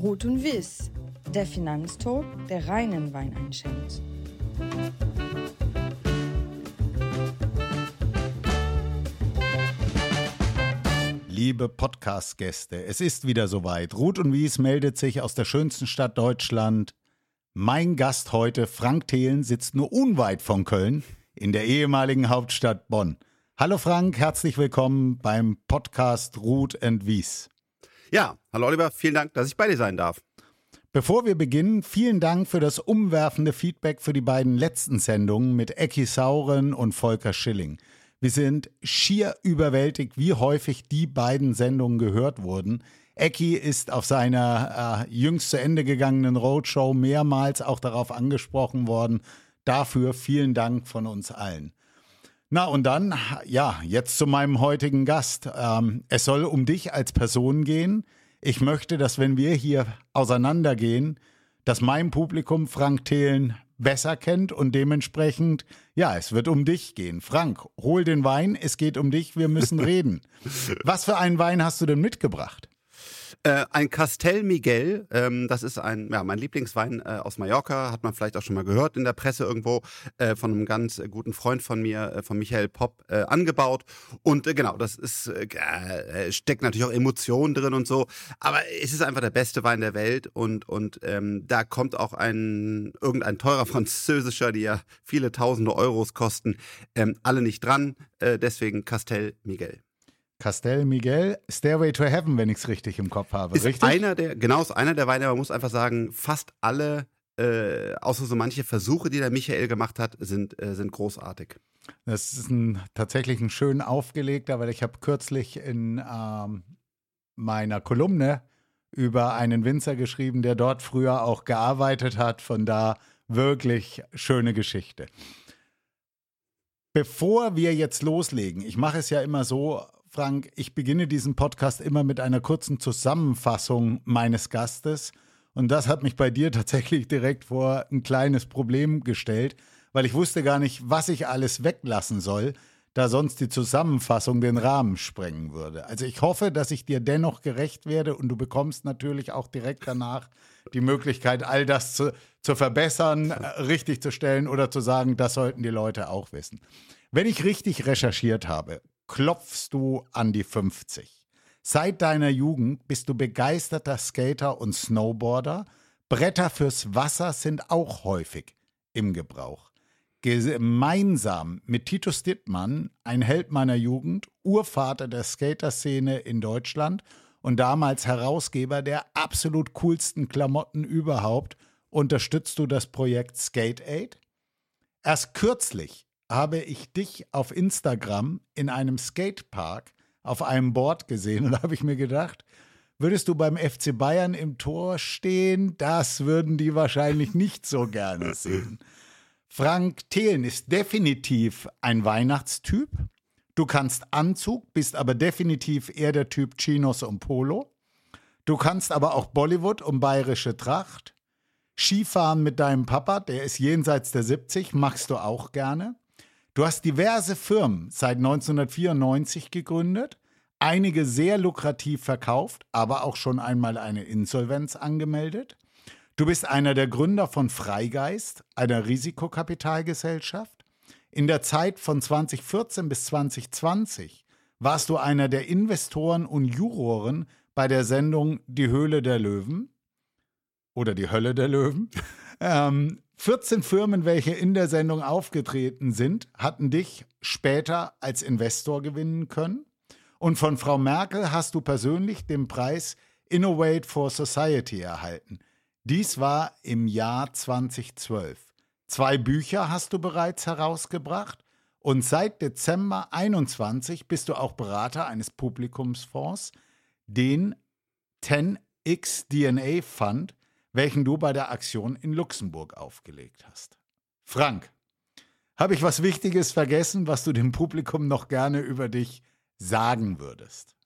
Rot und Wiss, der Finanztalk, der reinen Wein einschenkt. Liebe Podcast-Gäste, es ist wieder soweit. Ruth und Wies meldet sich aus der schönsten Stadt Deutschland. Mein Gast heute, Frank Thelen, sitzt nur unweit von Köln in der ehemaligen Hauptstadt Bonn. Hallo Frank, herzlich willkommen beim Podcast Ruth und Wies. Ja, hallo Oliver, vielen Dank, dass ich bei dir sein darf. Bevor wir beginnen, vielen Dank für das umwerfende Feedback für die beiden letzten Sendungen mit Ecki Sauren und Volker Schilling. Wir sind schier überwältigt, wie häufig die beiden Sendungen gehört wurden. Ecki ist auf seiner äh, jüngst zu Ende gegangenen Roadshow mehrmals auch darauf angesprochen worden. Dafür vielen Dank von uns allen. Na und dann, ja, jetzt zu meinem heutigen Gast. Ähm, es soll um dich als Person gehen. Ich möchte, dass wenn wir hier auseinandergehen, dass mein Publikum Frank Thelen besser kennt und dementsprechend, ja, es wird um dich gehen. Frank, hol den Wein, es geht um dich, wir müssen reden. Was für einen Wein hast du denn mitgebracht? Äh, ein Castel Miguel, ähm, das ist ein, ja, mein Lieblingswein äh, aus Mallorca, hat man vielleicht auch schon mal gehört in der Presse irgendwo, äh, von einem ganz äh, guten Freund von mir, äh, von Michael Popp, angebaut. Und genau, das ist, steckt natürlich auch Emotionen drin und so, aber es ist einfach der beste Wein der Welt und, und ähm, da kommt auch ein, irgendein teurer französischer, die ja viele tausende Euros kosten, ähm, alle nicht dran, deswegen Castel Miguel. Castel Miguel, Stairway to Heaven, wenn ich es richtig im Kopf habe. Ist richtig? einer der, genau, ist einer der Weine, man muss einfach sagen, fast alle, äh, außer so manche Versuche, die der Michael gemacht hat, sind, äh, sind großartig. Das ist ein, tatsächlich ein schön aufgelegter, weil ich habe kürzlich in ähm, meiner Kolumne über einen Winzer geschrieben, der dort früher auch gearbeitet hat. Von da wirklich schöne Geschichte. Bevor wir jetzt loslegen, ich mache es ja immer so, Frank, ich beginne diesen Podcast immer mit einer kurzen Zusammenfassung meines Gastes. Und das hat mich bei dir tatsächlich direkt vor ein kleines Problem gestellt, weil ich wusste gar nicht, was ich alles weglassen soll, da sonst die Zusammenfassung den Rahmen sprengen würde. Also ich hoffe, dass ich dir dennoch gerecht werde und du bekommst natürlich auch direkt danach die Möglichkeit, all das zu, zu verbessern, richtig zu stellen oder zu sagen, das sollten die Leute auch wissen. Wenn ich richtig recherchiert habe, klopfst du an die 50. Seit deiner Jugend bist du begeisterter Skater und Snowboarder. Bretter fürs Wasser sind auch häufig im Gebrauch. Gemeinsam mit Titus Dittmann, ein Held meiner Jugend, Urvater der Skaterszene in Deutschland und damals Herausgeber der absolut coolsten Klamotten überhaupt, unterstützt du das Projekt Skate Aid. Erst kürzlich habe ich dich auf Instagram in einem Skatepark auf einem Board gesehen und habe ich mir gedacht, würdest du beim FC Bayern im Tor stehen, das würden die wahrscheinlich nicht so gerne sehen. Frank Thelen ist definitiv ein Weihnachtstyp. Du kannst Anzug, bist aber definitiv eher der Typ Chinos und Polo. Du kannst aber auch Bollywood und bayerische Tracht. Skifahren mit deinem Papa, der ist jenseits der 70, machst du auch gerne. Du hast diverse Firmen seit 1994 gegründet, einige sehr lukrativ verkauft, aber auch schon einmal eine Insolvenz angemeldet. Du bist einer der Gründer von Freigeist, einer Risikokapitalgesellschaft. In der Zeit von 2014 bis 2020 warst du einer der Investoren und Juroren bei der Sendung Die Höhle der Löwen oder die Hölle der Löwen. ähm, 14 Firmen, welche in der Sendung aufgetreten sind, hatten dich später als Investor gewinnen können. Und von Frau Merkel hast du persönlich den Preis Innovate for Society erhalten. Dies war im Jahr 2012. Zwei Bücher hast du bereits herausgebracht und seit Dezember 21 bist du auch Berater eines Publikumsfonds, den 10x DNA Fund, welchen du bei der Aktion in Luxemburg aufgelegt hast. Frank, habe ich was Wichtiges vergessen, was du dem Publikum noch gerne über dich sagen würdest?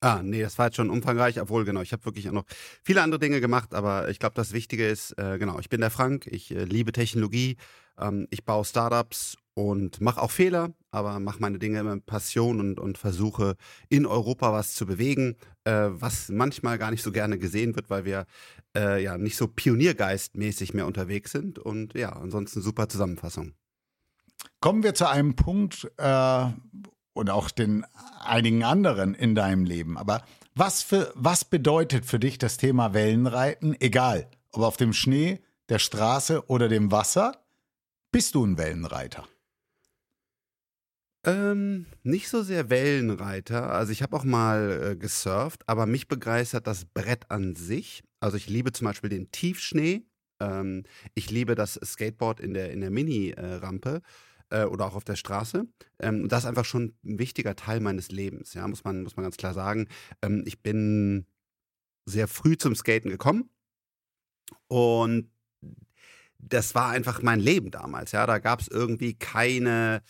Ah, nee, das war jetzt schon umfangreich, obwohl, genau, ich habe wirklich auch noch viele andere Dinge gemacht, aber ich glaube, das Wichtige ist, äh, genau, ich bin der Frank, ich äh, liebe Technologie, ähm, ich baue Startups und mache auch Fehler, aber mache meine Dinge immer mit Passion und, und versuche in Europa was zu bewegen, äh, was manchmal gar nicht so gerne gesehen wird, weil wir äh, ja nicht so pioniergeistmäßig mehr unterwegs sind. Und ja, ansonsten super Zusammenfassung. Kommen wir zu einem Punkt äh, und auch den einigen anderen in deinem Leben. Aber was, für, was bedeutet für dich das Thema Wellenreiten, egal ob auf dem Schnee, der Straße oder dem Wasser? Bist du ein Wellenreiter? Ähm, nicht so sehr Wellenreiter. Also ich habe auch mal äh, gesurft, aber mich begeistert das Brett an sich. Also ich liebe zum Beispiel den Tiefschnee. Ähm, ich liebe das Skateboard in der, in der Mini-Rampe äh, oder auch auf der Straße. Ähm, das ist einfach schon ein wichtiger Teil meines Lebens, ja, muss man, muss man ganz klar sagen. Ähm, ich bin sehr früh zum Skaten gekommen und das war einfach mein Leben damals, ja. Da gab es irgendwie keine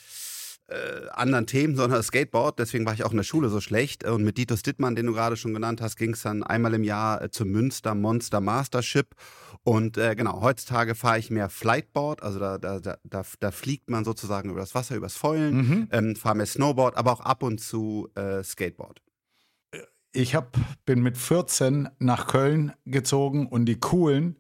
äh, anderen Themen, sondern Skateboard. Deswegen war ich auch in der Schule so schlecht. Und mit Dito Stittmann, den du gerade schon genannt hast, ging es dann einmal im Jahr äh, zum Münster Monster Mastership. Und äh, genau, heutzutage fahre ich mehr Flightboard, also da, da, da, da, fliegt man sozusagen über das Wasser, übers Fäulen, mhm. ähm, fahre mehr Snowboard, aber auch ab und zu äh, Skateboard. Ich hab, bin mit 14 nach Köln gezogen und die coolen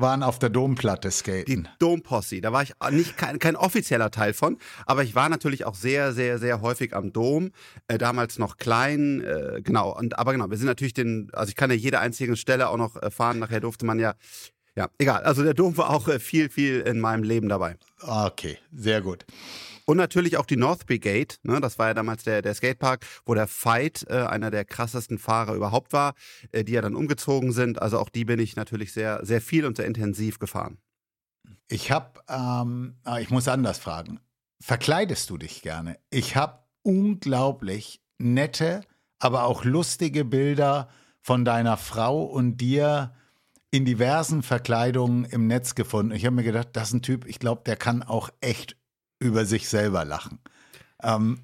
waren auf der Domplatte skaten. Die Domposse, da war ich nicht kein, kein, offizieller Teil von, aber ich war natürlich auch sehr, sehr, sehr häufig am Dom, äh, damals noch klein, äh, genau. Und aber genau, wir sind natürlich den, also ich kann ja jede einzige Stelle auch noch äh, fahren. Nachher durfte man ja, ja, egal. Also der Dom war auch äh, viel, viel in meinem Leben dabei. Okay, sehr gut. Und natürlich auch die North Brigade, ne, das war ja damals der, der Skatepark, wo der Fight äh, einer der krassesten Fahrer überhaupt war, äh, die ja dann umgezogen sind. Also auch die bin ich natürlich sehr, sehr viel und sehr intensiv gefahren. Ich habe, ähm, ah, ich muss anders fragen. Verkleidest du dich gerne? Ich habe unglaublich nette, aber auch lustige Bilder von deiner Frau und dir in diversen Verkleidungen im Netz gefunden. Ich habe mir gedacht, das ist ein Typ, ich glaube, der kann auch echt über sich selber lachen. Ähm,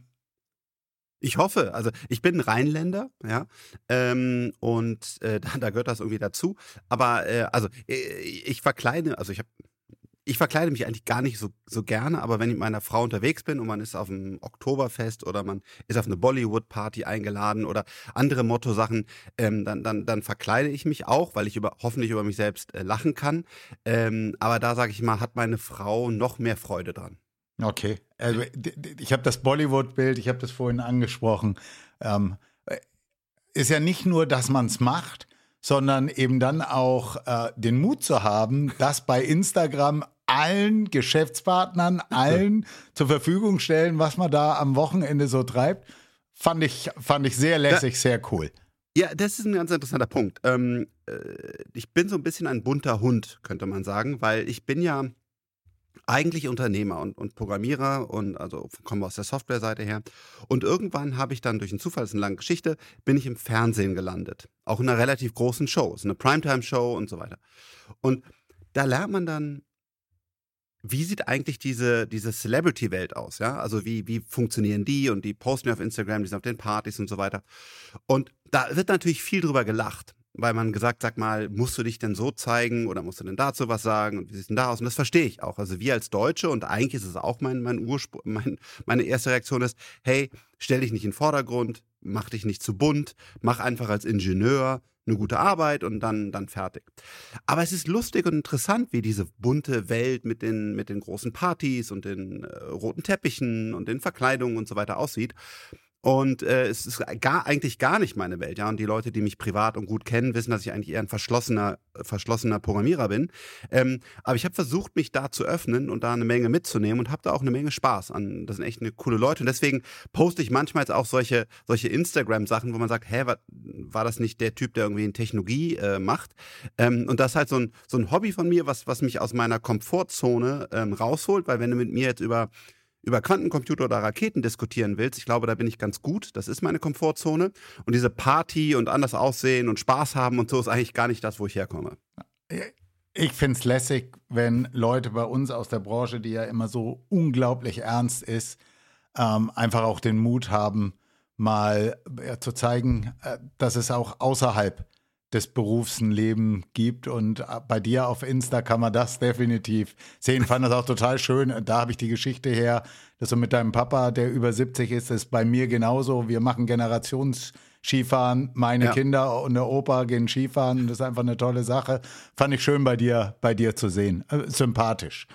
ich hoffe, also ich bin Rheinländer, ja, ähm, und äh, da, da, gehört das irgendwie dazu. Aber äh, also äh, ich verkleide, also ich habe ich verkleide mich eigentlich gar nicht so, so gerne, aber wenn ich mit meiner Frau unterwegs bin und man ist auf einem Oktoberfest oder man ist auf eine Bollywood-Party eingeladen oder andere Motto-Sachen, ähm, dann, dann, dann verkleide ich mich auch, weil ich über, hoffentlich über mich selbst äh, lachen kann. Ähm, aber da sage ich mal, hat meine Frau noch mehr Freude dran. Okay, also ich habe das Bollywood-Bild, ich habe das vorhin angesprochen. Ähm, ist ja nicht nur, dass man es macht, sondern eben dann auch äh, den Mut zu haben, das bei Instagram allen Geschäftspartnern, allen zur Verfügung stellen, was man da am Wochenende so treibt. Fand ich, fand ich sehr lässig, ja, sehr cool. Ja, das ist ein ganz interessanter Punkt. Ähm, äh, ich bin so ein bisschen ein bunter Hund, könnte man sagen, weil ich bin ja eigentlich Unternehmer und, und Programmierer und also komme aus der Softwareseite her. Und irgendwann habe ich dann durch einen Zufall, das ist eine lange Geschichte, bin ich im Fernsehen gelandet. Auch in einer relativ großen Show, so eine Primetime-Show und so weiter. Und da lernt man dann, wie sieht eigentlich diese, diese Celebrity-Welt aus, ja? Also wie, wie funktionieren die und die posten ja auf Instagram, die sind auf den Partys und so weiter. Und da wird natürlich viel drüber gelacht weil man gesagt, sag mal, musst du dich denn so zeigen oder musst du denn dazu was sagen und wie sieht denn da aus? Und das verstehe ich auch. Also wir als Deutsche und eigentlich ist es auch mein, mein Ursprung, mein, meine erste Reaktion ist, hey, stell dich nicht in den Vordergrund, mach dich nicht zu bunt, mach einfach als Ingenieur eine gute Arbeit und dann, dann fertig. Aber es ist lustig und interessant, wie diese bunte Welt mit den, mit den großen Partys und den äh, roten Teppichen und den Verkleidungen und so weiter aussieht. Und äh, es ist gar, eigentlich gar nicht meine Welt, ja. Und die Leute, die mich privat und gut kennen, wissen, dass ich eigentlich eher ein verschlossener, verschlossener Programmierer bin. Ähm, aber ich habe versucht, mich da zu öffnen und da eine Menge mitzunehmen und habe da auch eine Menge Spaß an. Das sind echt eine coole Leute. Und deswegen poste ich manchmal jetzt auch solche, solche Instagram-Sachen, wo man sagt, hä, war, war das nicht der Typ, der irgendwie in Technologie äh, macht? Ähm, und das ist halt so ein, so ein Hobby von mir, was, was mich aus meiner Komfortzone ähm, rausholt, weil wenn du mit mir jetzt über über Quantencomputer oder Raketen diskutieren willst, ich glaube, da bin ich ganz gut. Das ist meine Komfortzone. Und diese Party und anders aussehen und Spaß haben und so ist eigentlich gar nicht das, wo ich herkomme. Ich finde es lässig, wenn Leute bei uns aus der Branche, die ja immer so unglaublich ernst ist, ähm, einfach auch den Mut haben, mal ja, zu zeigen, äh, dass es auch außerhalb des Berufs ein Leben gibt. Und bei dir auf Insta kann man das definitiv sehen. Fand das auch total schön. Da habe ich die Geschichte her, dass du mit deinem Papa, der über 70 ist, ist bei mir genauso. Wir machen Generationsskifahren. Meine ja. Kinder und der Opa gehen Skifahren. Das ist einfach eine tolle Sache. Fand ich schön bei dir, bei dir zu sehen. Äh, sympathisch.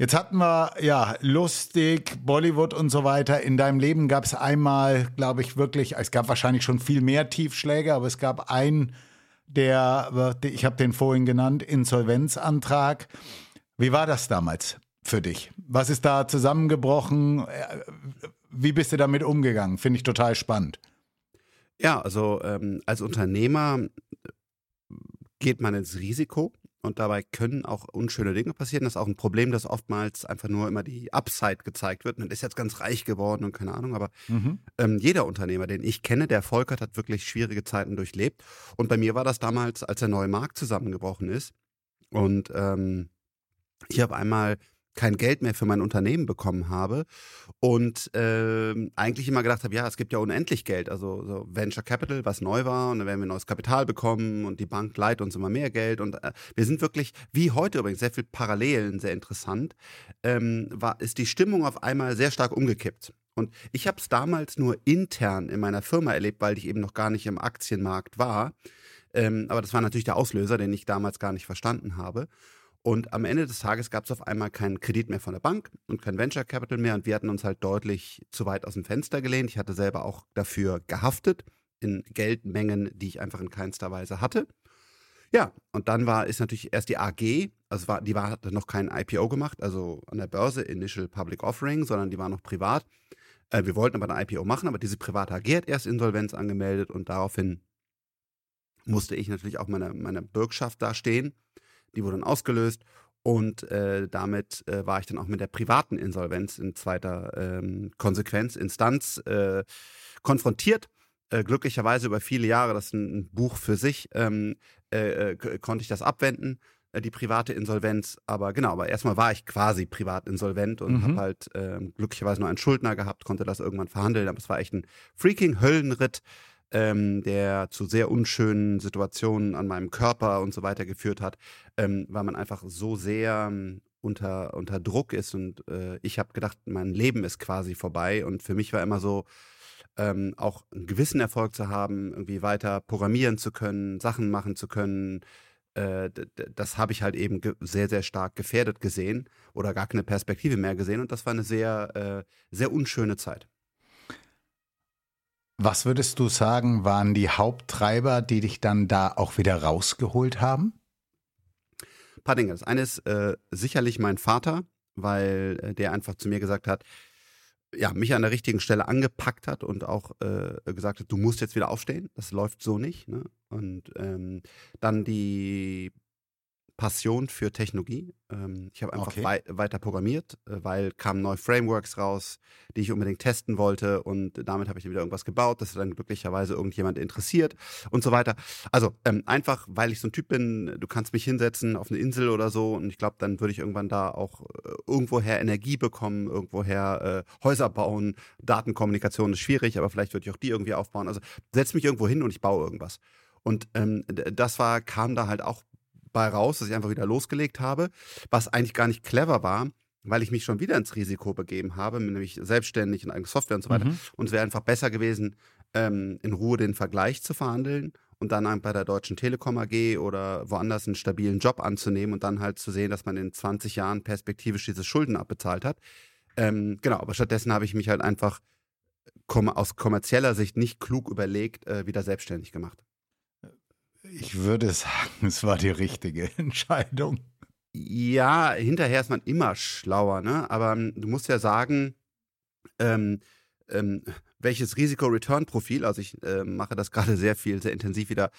Jetzt hatten wir ja lustig, Bollywood und so weiter. In deinem Leben gab es einmal, glaube ich, wirklich, es gab wahrscheinlich schon viel mehr Tiefschläge, aber es gab einen, der, ich habe den vorhin genannt, Insolvenzantrag. Wie war das damals für dich? Was ist da zusammengebrochen? Wie bist du damit umgegangen? Finde ich total spannend. Ja, also ähm, als Unternehmer geht man ins Risiko und dabei können auch unschöne Dinge passieren. Das ist auch ein Problem, dass oftmals einfach nur immer die Upside gezeigt wird. Man ist jetzt ganz reich geworden und keine Ahnung, aber mhm. ähm, jeder Unternehmer, den ich kenne, der Erfolg hat, hat wirklich schwierige Zeiten durchlebt. Und bei mir war das damals, als der neue Markt zusammengebrochen ist. Und ähm, ich habe einmal kein Geld mehr für mein Unternehmen bekommen habe und äh, eigentlich immer gedacht habe, ja, es gibt ja unendlich Geld, also so Venture Capital, was neu war und dann werden wir neues Kapital bekommen und die Bank leiht uns immer mehr Geld und äh, wir sind wirklich, wie heute übrigens, sehr viel Parallelen, sehr interessant, ähm, war, ist die Stimmung auf einmal sehr stark umgekippt. Und ich habe es damals nur intern in meiner Firma erlebt, weil ich eben noch gar nicht im Aktienmarkt war. Ähm, aber das war natürlich der Auslöser, den ich damals gar nicht verstanden habe. Und am Ende des Tages gab es auf einmal keinen Kredit mehr von der Bank und kein Venture Capital mehr. Und wir hatten uns halt deutlich zu weit aus dem Fenster gelehnt. Ich hatte selber auch dafür gehaftet in Geldmengen, die ich einfach in keinster Weise hatte. Ja, und dann war, ist natürlich erst die AG, also war, die war, hatte noch kein IPO gemacht, also an der Börse, Initial Public Offering, sondern die war noch privat. Äh, wir wollten aber ein IPO machen, aber diese private AG hat erst Insolvenz angemeldet und daraufhin musste ich natürlich auch meine, meine Bürgschaft da stehen. Die wurde dann ausgelöst und äh, damit äh, war ich dann auch mit der privaten Insolvenz in zweiter ähm, Konsequenz, Instanz äh, konfrontiert. Äh, glücklicherweise über viele Jahre, das ist ein, ein Buch für sich, ähm, äh, äh, konnte ich das abwenden, die private Insolvenz. Aber genau, aber erstmal war ich quasi privat insolvent und mhm. habe halt ähm, glücklicherweise nur einen Schuldner gehabt, konnte das irgendwann verhandeln. Aber es war echt ein freaking Höllenritt ähm, der zu sehr unschönen Situationen an meinem Körper und so weiter geführt hat, ähm, weil man einfach so sehr ähm, unter, unter Druck ist und äh, ich habe gedacht, mein Leben ist quasi vorbei und für mich war immer so, ähm, auch einen gewissen Erfolg zu haben, irgendwie weiter programmieren zu können, Sachen machen zu können, äh, das habe ich halt eben sehr, sehr stark gefährdet gesehen oder gar keine Perspektive mehr gesehen und das war eine sehr, äh, sehr unschöne Zeit. Was würdest du sagen, waren die Haupttreiber, die dich dann da auch wieder rausgeholt haben? Ein paar Dinge. Das eine ist äh, sicherlich mein Vater, weil äh, der einfach zu mir gesagt hat, ja, mich an der richtigen Stelle angepackt hat und auch äh, gesagt hat, du musst jetzt wieder aufstehen, das läuft so nicht. Ne? Und ähm, dann die Passion für Technologie. Ähm, ich habe einfach okay. wei weiter programmiert, äh, weil kamen neue Frameworks raus, die ich unbedingt testen wollte und damit habe ich dann wieder irgendwas gebaut, das dann glücklicherweise irgendjemand interessiert und so weiter. Also ähm, einfach, weil ich so ein Typ bin, du kannst mich hinsetzen auf eine Insel oder so und ich glaube, dann würde ich irgendwann da auch äh, irgendwoher Energie bekommen, irgendwoher äh, Häuser bauen, Datenkommunikation ist schwierig, aber vielleicht würde ich auch die irgendwie aufbauen. Also setz mich irgendwo hin und ich baue irgendwas. Und ähm, das war, kam da halt auch bei raus, dass ich einfach wieder losgelegt habe, was eigentlich gar nicht clever war, weil ich mich schon wieder ins Risiko begeben habe, nämlich selbstständig und eigene Software und so weiter. Mhm. Und es wäre einfach besser gewesen, ähm, in Ruhe den Vergleich zu verhandeln und dann bei der Deutschen Telekom AG oder woanders einen stabilen Job anzunehmen und dann halt zu sehen, dass man in 20 Jahren perspektivisch diese Schulden abbezahlt hat. Ähm, genau, aber stattdessen habe ich mich halt einfach aus kommerzieller Sicht nicht klug überlegt, äh, wieder selbstständig gemacht. Ich würde sagen, es war die richtige Entscheidung. Ja, hinterher ist man immer schlauer, ne? Aber ähm, du musst ja sagen, ähm, ähm, welches Risiko-Return-Profil, also ich äh, mache das gerade sehr viel, sehr intensiv wieder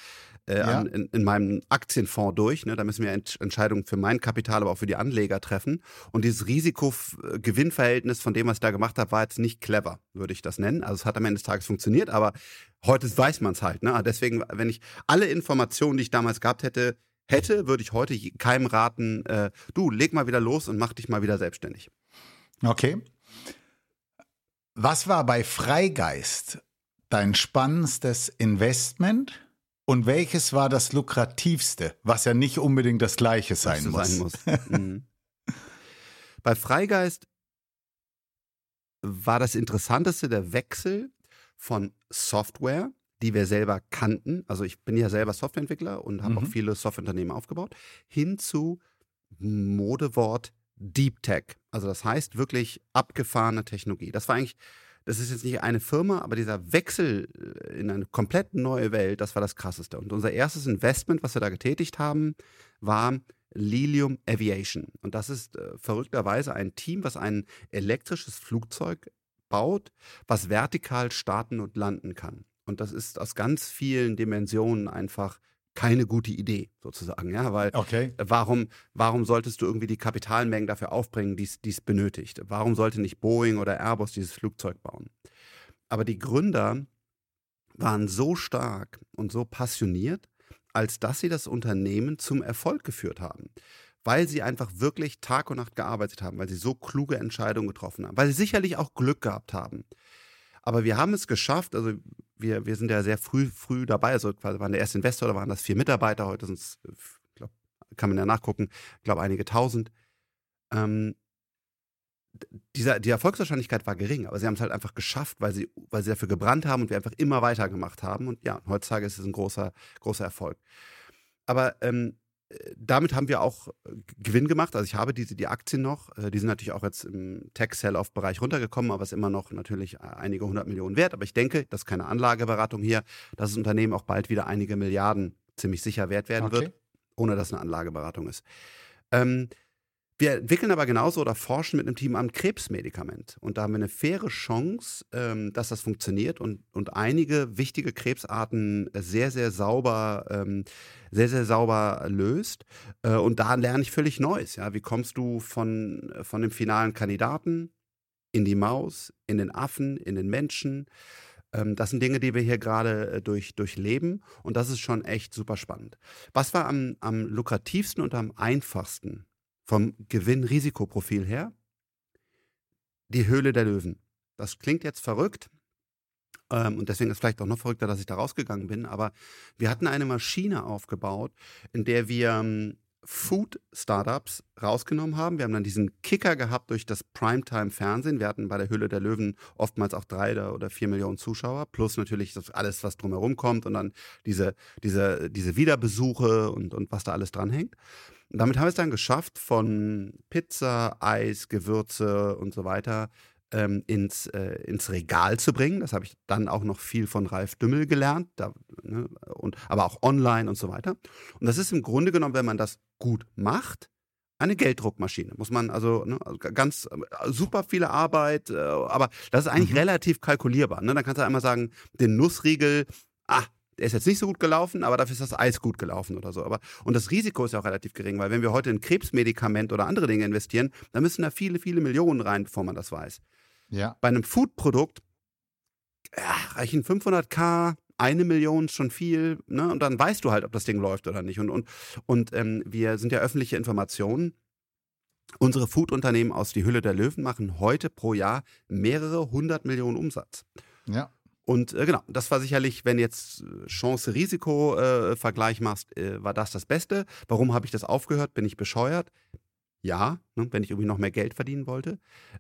äh, ja. an, in, in, meinem Aktienfonds durch. Ne? Da müssen wir Ent Entscheidungen für mein Kapital, aber auch für die Anleger treffen. Und dieses Risiko-Gewinn-Verhältnis von dem, was ich da gemacht habe, war jetzt nicht clever, würde ich das nennen. Also es hat am Ende des Tages funktioniert, aber heute weiß man es halt. Ne? Deswegen, wenn ich alle Informationen, die ich damals gehabt hätte, hätte, würde ich heute keinem raten, äh, du, leg mal wieder los und mach dich mal wieder selbstständig. Okay. Was war bei Freigeist dein spannendstes Investment Und welches war das lukrativste, was ja nicht unbedingt das gleiche sein muss? Sein muss. mhm. Bei Freigeist war das Interessanteste der Wechsel von Software, die wir selber kannten. Also ich bin ja selber Softwareentwickler und habe mhm. auch viele Softwareunternehmen aufgebaut, hin zu Modewort Deep Tech. Also das heißt wirklich abgefahrene Technologie. Das war eigentlich, das ist jetzt nicht eine Firma, aber dieser Wechsel äh, in eine komplett neue Welt, das war das Krasseste. Und unser erstes Investment, was wir da getätigt haben, war Lilium Aviation. Und das ist äh, verrückterweise ein Team, was ein elektrisches Flugzeug baut, was vertikal starten und landen kann. Und das ist aus ganz vielen Dimensionen einfach keine gute Idee, sozusagen, ja, weil okay. warum, warum solltest du irgendwie die Kapitalmengen dafür aufbringen, die es benötigt? Warum sollte nicht Boeing oder Airbus dieses Flugzeug bauen? Aber die Gründer waren so stark und so passioniert, als dass sie das Unternehmen zum Erfolg geführt haben. Weil sie einfach wirklich Tag und Nacht gearbeitet haben, weil sie so kluge Entscheidungen getroffen haben, weil sie sicherlich auch Glück gehabt haben. Aber wir haben es geschafft, also wir, wir sind ja sehr früh, früh dabei, also quasi waren der erste Investor, da waren das vier Mitarbeiter, heute sind es, glaub, kann man ja nachgucken, ich glaube einige tausend. Ähm, dieser, die Erfolgswahrscheinlichkeit war gering, aber sie haben es halt einfach geschafft, weil sie, weil sie dafür gebrannt haben und wir einfach immer weitergemacht haben. Und ja, heutzutage ist es ein großer, großer Erfolg. Aber ähm, damit haben wir auch Gewinn gemacht. Also ich habe diese die Aktien noch. Äh, die sind natürlich auch jetzt im Tech-Sell-Off-Bereich runtergekommen, aber es ist immer noch natürlich einige hundert Millionen wert. Aber ich denke, das ist keine Anlageberatung hier, dass das Unternehmen auch bald wieder einige Milliarden ziemlich sicher wert werden okay. wird, ohne dass es eine Anlageberatung ist. Ähm, wir entwickeln aber genauso oder forschen mit einem Team am Krebsmedikament. Und da haben wir eine faire Chance, ähm, dass das funktioniert und, und einige wichtige Krebsarten sehr, sehr sauber, ähm, sehr, sehr sauber löst. Äh, und da lerne ich völlig Neues. Ja? Wie kommst du von, von dem finalen Kandidaten in die Maus, in den Affen, in den Menschen? Ähm, das sind Dinge, die wir hier gerade äh, durch, durchleben und das ist schon echt super spannend. Was war am, am lukrativsten und am einfachsten vom Gewinn-Risikoprofil her die Höhle der Löwen. Das klingt jetzt verrückt. Ähm, und deswegen ist vielleicht auch noch verrückter, dass ich da rausgegangen bin. Aber wir hatten eine Maschine aufgebaut, in der wir ähm, Food-Startups rausgenommen haben. Wir haben dann diesen Kicker gehabt durch das Primetime-Fernsehen. Wir hatten bei der Höhle der Löwen oftmals auch drei oder vier Millionen Zuschauer, plus natürlich alles, was drumherum kommt und dann diese, diese, diese Wiederbesuche und, und was da alles dranhängt. Und damit haben wir es dann geschafft, von Pizza, Eis, Gewürze und so weiter ähm, ins, äh, ins Regal zu bringen. Das habe ich dann auch noch viel von Ralf Dümmel gelernt, da, ne, und, aber auch online und so weiter. Und das ist im Grunde genommen, wenn man das gut macht, eine Gelddruckmaschine. Muss man also, ne, also ganz äh, super viele Arbeit, äh, aber das ist eigentlich mhm. relativ kalkulierbar. Ne? Dann kannst du einmal sagen, den Nussriegel, ah, der ist jetzt nicht so gut gelaufen, aber dafür ist das Eis gut gelaufen oder so. Aber, und das Risiko ist ja auch relativ gering, weil wenn wir heute in Krebsmedikament oder andere Dinge investieren, dann müssen da viele, viele Millionen rein, bevor man das weiß. Ja. Bei einem Foodprodukt ja, reichen 500k, eine Million ist schon viel, ne? Und dann weißt du halt, ob das Ding läuft oder nicht. Und, und, und ähm, wir sind ja öffentliche Informationen. Unsere Foodunternehmen aus die Hülle der Löwen machen heute pro Jahr mehrere hundert Millionen Umsatz. Ja. Und äh, genau, das war sicherlich, wenn jetzt äh, Chance-Risiko-Vergleich äh, machst, äh, war das das Beste. Warum habe ich das aufgehört? Bin ich bescheuert? Ja, ne, wenn ich irgendwie noch mehr Geld verdienen wollte.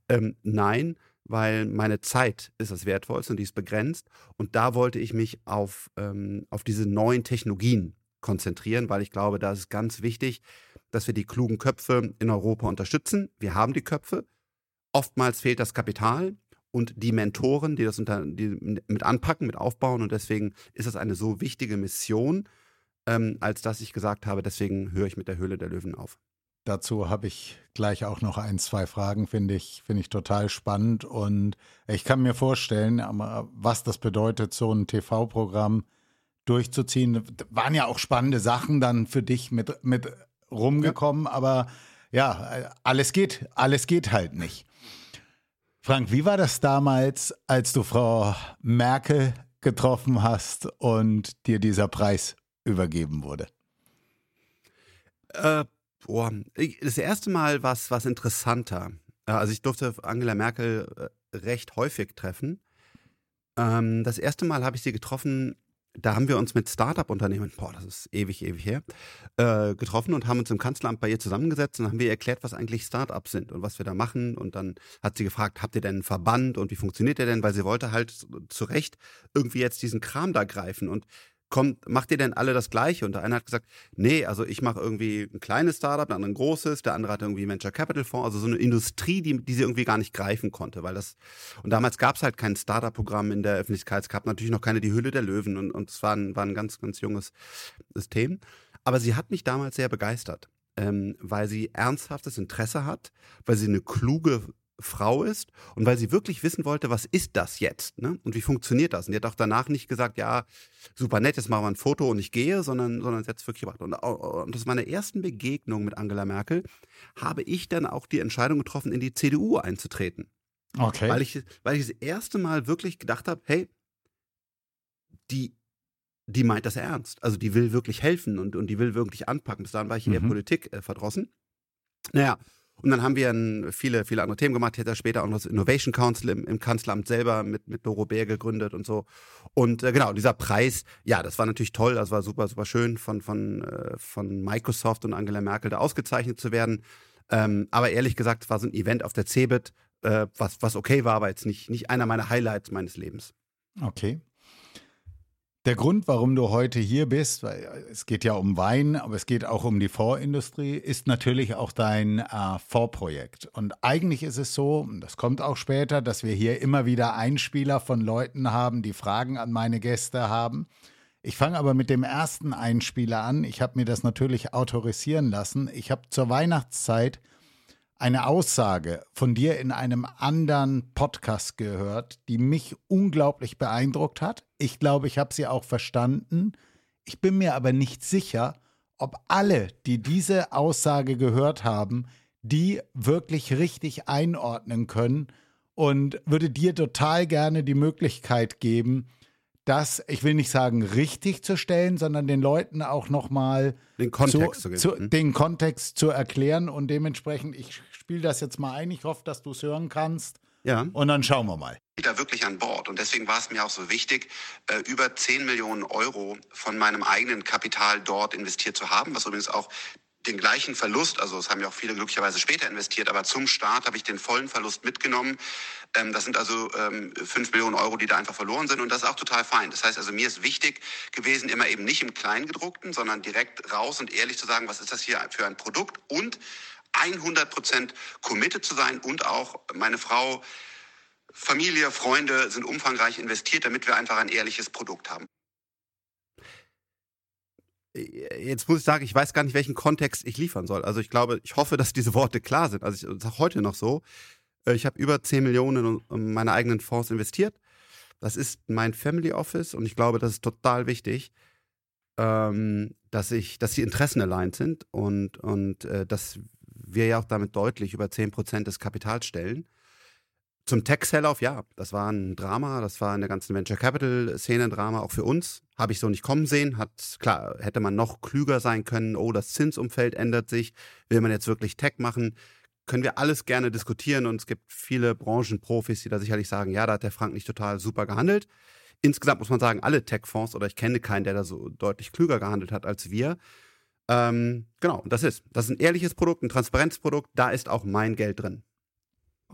Ähm, nein, weil meine Zeit ist das Wertvollste und die ist begrenzt. Und da wollte ich mich auf, ähm, auf diese neuen Technologien konzentrieren, weil ich glaube, da ist ganz wichtig, dass wir die klugen Köpfe in Europa unterstützen. Wir haben die Köpfe. Oftmals fehlt das Kapital und die Mentoren, die das unter, die mit anpacken, mit aufbauen. Und deswegen ist das eine so wichtige Mission, ähm, als dass ich gesagt habe, deswegen höre ich mit der Höhle der Löwen auf. Dazu habe ich gleich auch noch ein, zwei Fragen, finde ich, finde ich total spannend. Und ich kann mir vorstellen, was das bedeutet, so ein TV-Programm durchzuziehen. Waren ja auch spannende Sachen dann für dich mit, mit rumgekommen, ja. aber ja, alles geht, alles geht halt nicht. Frank, wie war das damals, als du Frau Merkel getroffen hast und dir dieser Preis übergeben wurde? Äh, boah, das erste Mal war es was interessanter. Äh, also ich durfte Angela Merkel äh, recht häufig treffen. Ähm, das erste Mal habe ich sie getroffen da haben wir uns mit Startup-Unternehmen, boah, das ist ewig, ewig her, äh, getroffen und haben uns im Kanzleramt bei ihr zusammengesetzt und haben ihr erklärt, was eigentlich Startups sind und was wir da machen. Und dann hat sie gefragt, habt ihr denn einen Verband und wie funktioniert der denn? Weil sie wollte halt zu Recht irgendwie jetzt diesen Kram da greifen. Und kommt, macht ihr denn alle das Gleiche? Und der eine hat gesagt, nee, also ich mache irgendwie ein kleines Startup, der andere ein großes, der andere hat irgendwie Venture Capital Fonds, also so eine Industrie, die, die sie irgendwie gar nicht greifen konnte, weil das, und damals gab es halt kein Startup-Programm in der Öffentlichkeit, es gab natürlich noch keine Die Hülle der Löwen und, und es war ein, war ein ganz, ganz junges System. Aber sie hat mich damals sehr begeistert. Ähm, weil sie ernsthaftes Interesse hat, weil sie eine kluge Frau ist und weil sie wirklich wissen wollte, was ist das jetzt ne? und wie funktioniert das. Und die hat auch danach nicht gesagt, ja, super nett, jetzt machen wir ein Foto und ich gehe, sondern, sondern sie hat es wirklich gemacht. Und, und aus meiner ersten Begegnung mit Angela Merkel habe ich dann auch die Entscheidung getroffen, in die CDU einzutreten. Okay. Weil ich, weil ich das erste Mal wirklich gedacht habe, hey, die, die meint das ernst. Also die will wirklich helfen und, und die will wirklich anpacken. Bis dahin war ich eher mhm. Politik äh, verdrossen. Naja, und dann haben wir viele, viele andere Themen gemacht. Ich hätte später auch noch das Innovation Council im, im Kanzleramt selber mit, mit Doro Bär gegründet und so. Und äh, genau, dieser Preis, ja, das war natürlich toll. Das war super, super schön von, von, äh, von Microsoft und Angela Merkel da ausgezeichnet zu werden. Ähm, aber ehrlich gesagt, es war so ein Event auf der CeBIT, äh, was, was okay war, aber jetzt nicht, nicht einer meiner Highlights meines Lebens. Okay. Der Grund, warum du heute hier bist, weil äh, es geht ja um Wein, aber es geht auch um die Vorindustrie, ist natürlich auch dein äh, Vorprojekt. Und eigentlich ist es so, das kommt auch später, dass wir hier immer wieder Einspieler von Leuten haben, die Fragen an meine Gäste haben. Ich fange aber mit dem ersten Einspieler an. Ich habe mir das natürlich autorisieren lassen. Ich habe zur Weihnachtszeit eine Aussage von dir in einem anderen Podcast gehört, die mich unglaublich beeindruckt hat. Ich glaube, ich habe sie auch verstanden. Ich bin mir aber nicht sicher, ob alle, die diese Aussage gehört haben, die wirklich richtig einordnen können und würde dir total gerne die Möglichkeit geben, das, ich will nicht sagen richtig zu stellen, sondern den Leuten auch nochmal den Kontext zu, zu, den Kontext zu erklären und dementsprechend, ich spiele das jetzt mal ein, ich hoffe, dass du es hören kannst. Ja. Und dann schauen wir mal. Da wirklich an Bord. Und deswegen war es mir auch so wichtig, äh, über 10 Millionen Euro von meinem eigenen Kapital dort investiert zu haben, was übrigens auch den gleichen Verlust, also es haben ja auch viele glücklicherweise später investiert, aber zum Start habe ich den vollen Verlust mitgenommen. Ähm, das sind also ähm, 5 Millionen Euro, die da einfach verloren sind und das ist auch total fein. Das heißt also, mir ist wichtig gewesen, immer eben nicht im Kleingedruckten, sondern direkt raus und ehrlich zu sagen, was ist das hier für ein Produkt und 100 Prozent committed zu sein und auch meine Frau, Familie, Freunde sind umfangreich investiert, damit wir einfach ein ehrliches Produkt haben jetzt muss ich sagen, ich weiß gar nicht, welchen Kontext ich liefern soll. Also ich glaube, ich hoffe, dass diese Worte klar sind. Also ich sage heute noch so, äh, ich habe über 10 Millionen in meine eigenen Fonds investiert. Das ist mein Family Office und ich glaube, das ist total wichtig, ähm, dass ich, dass die Interessen aligned sind und, und äh, dass wir ja auch damit deutlich über 10 Prozent des Kapitals stellen. Zum Tech-Sell-Off, ja, das war ein Drama, das war in der ganzen Venture Capital-Szene ein Drama, auch für uns. Habe ich so nicht kommen sehen. Hat, klar, hätte man noch klüger sein können, oh, das Zinsumfeld ändert sich, will man jetzt wirklich Tech machen? Können wir alles gerne diskutieren und es gibt viele Branchenprofis, die da sicherlich sagen, ja, da hat der Frank nicht total super gehandelt. Insgesamt muss man sagen, alle Tech-Fonds oder ich kenne keinen, der da so deutlich klüger gehandelt hat als wir. Ähm, genau, das ist. Das ist ein ehrliches Produkt, ein Transparenzprodukt, da ist auch mein Geld drin.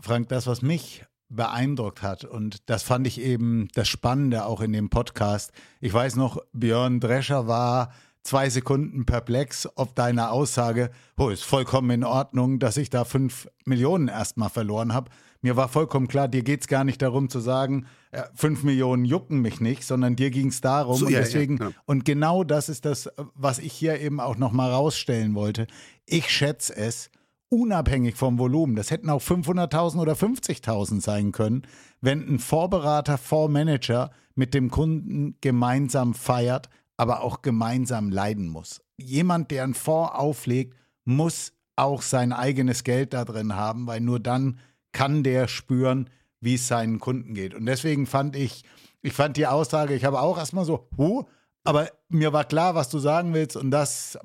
Frank, das, was mich beeindruckt hat und das fand ich eben das Spannende auch in dem Podcast. Ich weiß noch, Björn Drescher war zwei Sekunden perplex ob deine Aussage, oh, ist vollkommen in Ordnung, dass ich da fünf Millionen erstmal verloren habe. Mir war vollkommen klar, dir geht es gar nicht darum zu sagen, äh, fünf Millionen jucken mich nicht, sondern dir ging es darum. So, und ja, deswegen, ja, ja. und genau das ist das, was ich hier eben auch nochmal rausstellen wollte. Ich schätze es, unabhängig vom Volumen. Das hätten auch 500.000 oder 50.000 sein können, wenn ein Vorberater, Fondsmanager mit dem Kunden gemeinsam feiert, aber auch gemeinsam leiden muss. Jemand, der einen Fonds auflegt, muss auch sein eigenes Geld da drin haben, weil nur dann kann der spüren, wie es seinen Kunden geht. Und deswegen fand ich, ich fand die Aussage, ich habe auch erstmal so, huh, aber mir war klar, was du sagen willst und das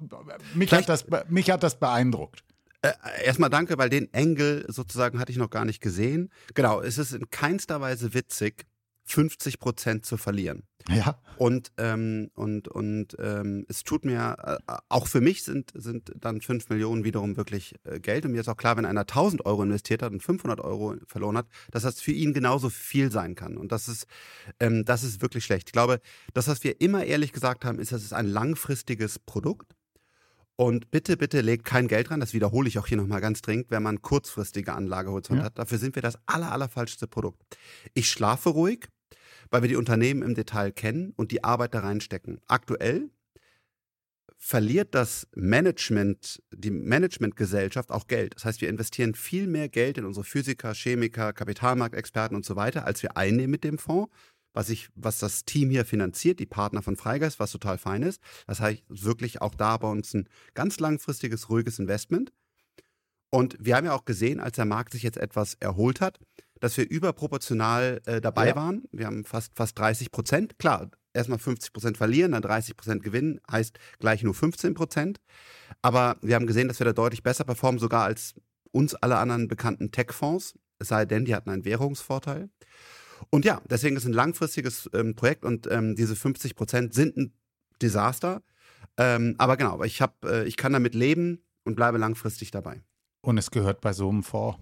mich, hat das, mich hat das beeindruckt. Äh, erstmal danke, weil den Engel sozusagen hatte ich noch gar nicht gesehen. Genau, es ist in keinster Weise witzig, 50 Prozent zu verlieren. Ja. Und, ähm, und, und ähm, es tut mir, äh, auch für mich sind, sind dann 5 Millionen wiederum wirklich äh, Geld. Und mir ist auch klar, wenn einer 1000 Euro investiert hat und 500 Euro verloren hat, dass das für ihn genauso viel sein kann. Und das ist, ähm, das ist wirklich schlecht. Ich glaube, das, was wir immer ehrlich gesagt haben, ist, dass es ein langfristiges Produkt. Und bitte, bitte legt kein Geld rein. Das wiederhole ich auch hier nochmal ganz dringend, wenn man kurzfristige Anlagehorizont ja. hat. Dafür sind wir das aller, aller falschste Produkt. Ich schlafe ruhig, weil wir die Unternehmen im Detail kennen und die Arbeit da reinstecken. Aktuell verliert das Management, die Managementgesellschaft auch Geld. Das heißt, wir investieren viel mehr Geld in unsere Physiker, Chemiker, Kapitalmarktexperten und so weiter, als wir einnehmen mit dem Fonds was ich, was das Team hier finanziert, die Partner von Freigeist, was total fein ist. Das heißt wirklich auch da bei uns ein ganz langfristiges, ruhiges Investment. Und wir haben ja auch gesehen, als der Markt sich jetzt etwas erholt hat, dass wir überproportional äh, dabei ja. waren. Wir haben fast, fast 30 Prozent. Klar, erstmal 50 Prozent verlieren, dann 30 Prozent gewinnen, heißt gleich nur 15 Prozent. Aber wir haben gesehen, dass wir da deutlich besser performen, sogar als uns alle anderen bekannten Tech-Fonds. Es sei denn, die hatten einen Währungsvorteil. Und ja, deswegen ist es ein langfristiges ähm, Projekt und ähm, diese 50 Prozent sind ein Desaster. Ähm, aber genau, ich, hab, äh, ich kann damit leben und bleibe langfristig dabei. Und es gehört bei so einem Fonds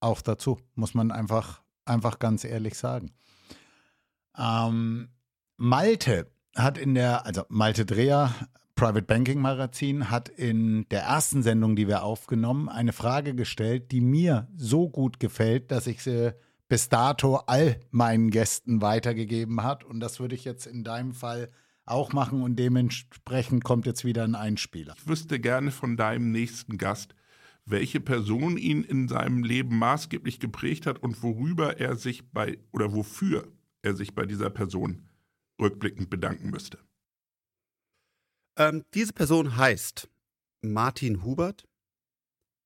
auch dazu, muss man einfach, einfach ganz ehrlich sagen. Ähm, Malte hat in der, also Malte Dreher, Private Banking Magazin, hat in der ersten Sendung, die wir aufgenommen, eine Frage gestellt, die mir so gut gefällt, dass ich sie bis dato all meinen Gästen weitergegeben hat. Und das würde ich jetzt in deinem Fall auch machen und dementsprechend kommt jetzt wieder ein Einspieler. Ich wüsste gerne von deinem nächsten Gast, welche Person ihn in seinem Leben maßgeblich geprägt hat und worüber er sich bei oder wofür er sich bei dieser Person rückblickend bedanken müsste. Ähm, diese Person heißt Martin Hubert.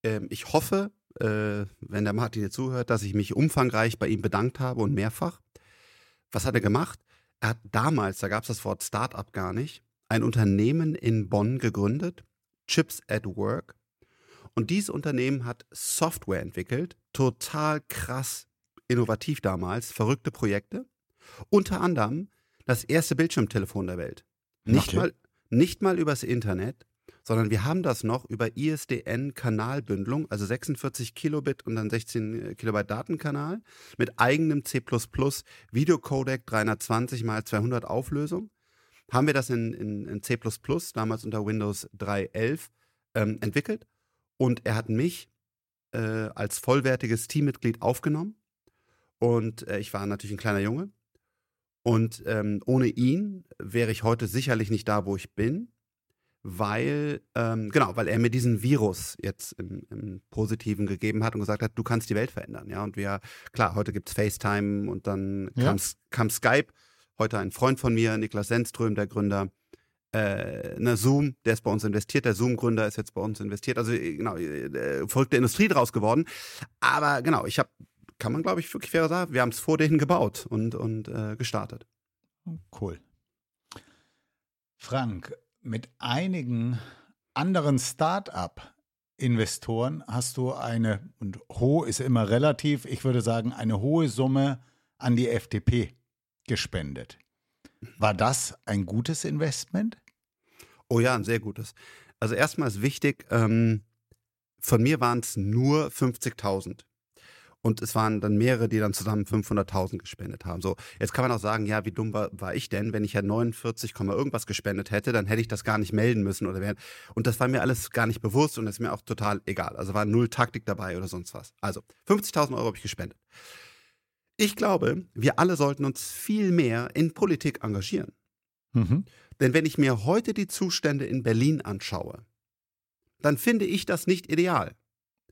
Ähm, ich hoffe, äh, wenn der Martin hier zuhört, dass ich mich umfangreich bei ihm bedankt habe und mehrfach. Was hat er gemacht? Er hat damals, da gab es das Wort Startup gar nicht, ein Unternehmen in Bonn gegründet, Chips at Work. Und dieses Unternehmen hat Software entwickelt, total krass innovativ damals, verrückte Projekte. Unter anderem das erste Bildschirmtelefon der Welt. Nicht, okay. mal, nicht mal übers Internet, sondern wir haben das noch über ISDN-Kanalbündelung, also 46 Kilobit und dann 16 äh, Kilobyte Datenkanal mit eigenem C++ Videocodec 320 x 200 Auflösung. Haben wir das in, in, in C++, damals unter Windows 3.11, ähm, entwickelt. Und er hat mich äh, als vollwertiges Teammitglied aufgenommen. Und äh, ich war natürlich ein kleiner Junge. Und ähm, ohne ihn wäre ich heute sicherlich nicht da, wo ich bin weil, ähm, genau, weil er mir diesen Virus jetzt im, im, Positiven gegeben hat und gesagt hat, du kannst die Welt verändern. Ja, und wir, klar, heute gibt es FaceTime und dann ja. kam, kam, Skype. Heute ein Freund von mir, Niklas Sennström, der Gründer, äh, ne, Zoom, der ist bei uns investiert, der Zoom-Gründer ist jetzt bei uns investiert. Also äh, genau, äh, verrückte Industrie draus geworden. Aber genau, ich habe, kann man glaube ich wirklich fair sagen, wir haben es vor denen gebaut und, und äh, gestartet. Cool. Frank, mit einigen anderen Start-up-Investoren hast du eine, und hoch ist immer relativ, ich würde sagen, eine hohe Summe an die FDP gespendet. War das ein gutes Investment? Oh ja, ein sehr gutes. Also erstmal ist wichtig, ähm, von mir waren es nur 50.000. Und es waren dann mehrere, die dann zusammen 500.000 gespendet haben. So, jetzt kann man auch sagen, ja, wie dumm war, war ich denn? Wenn ich ja 49, irgendwas gespendet hätte, dann hätte ich das gar nicht melden müssen oder wer. Und das war mir alles gar nicht bewusst und ist mir auch total egal. Also war null Taktik dabei oder sonst was. Also 50.000 Euro habe ich gespendet. Ich glaube, wir alle sollten uns viel mehr in Politik engagieren. Mhm. Denn wenn ich mir heute die Zustände in Berlin anschaue, dann finde ich das nicht ideal.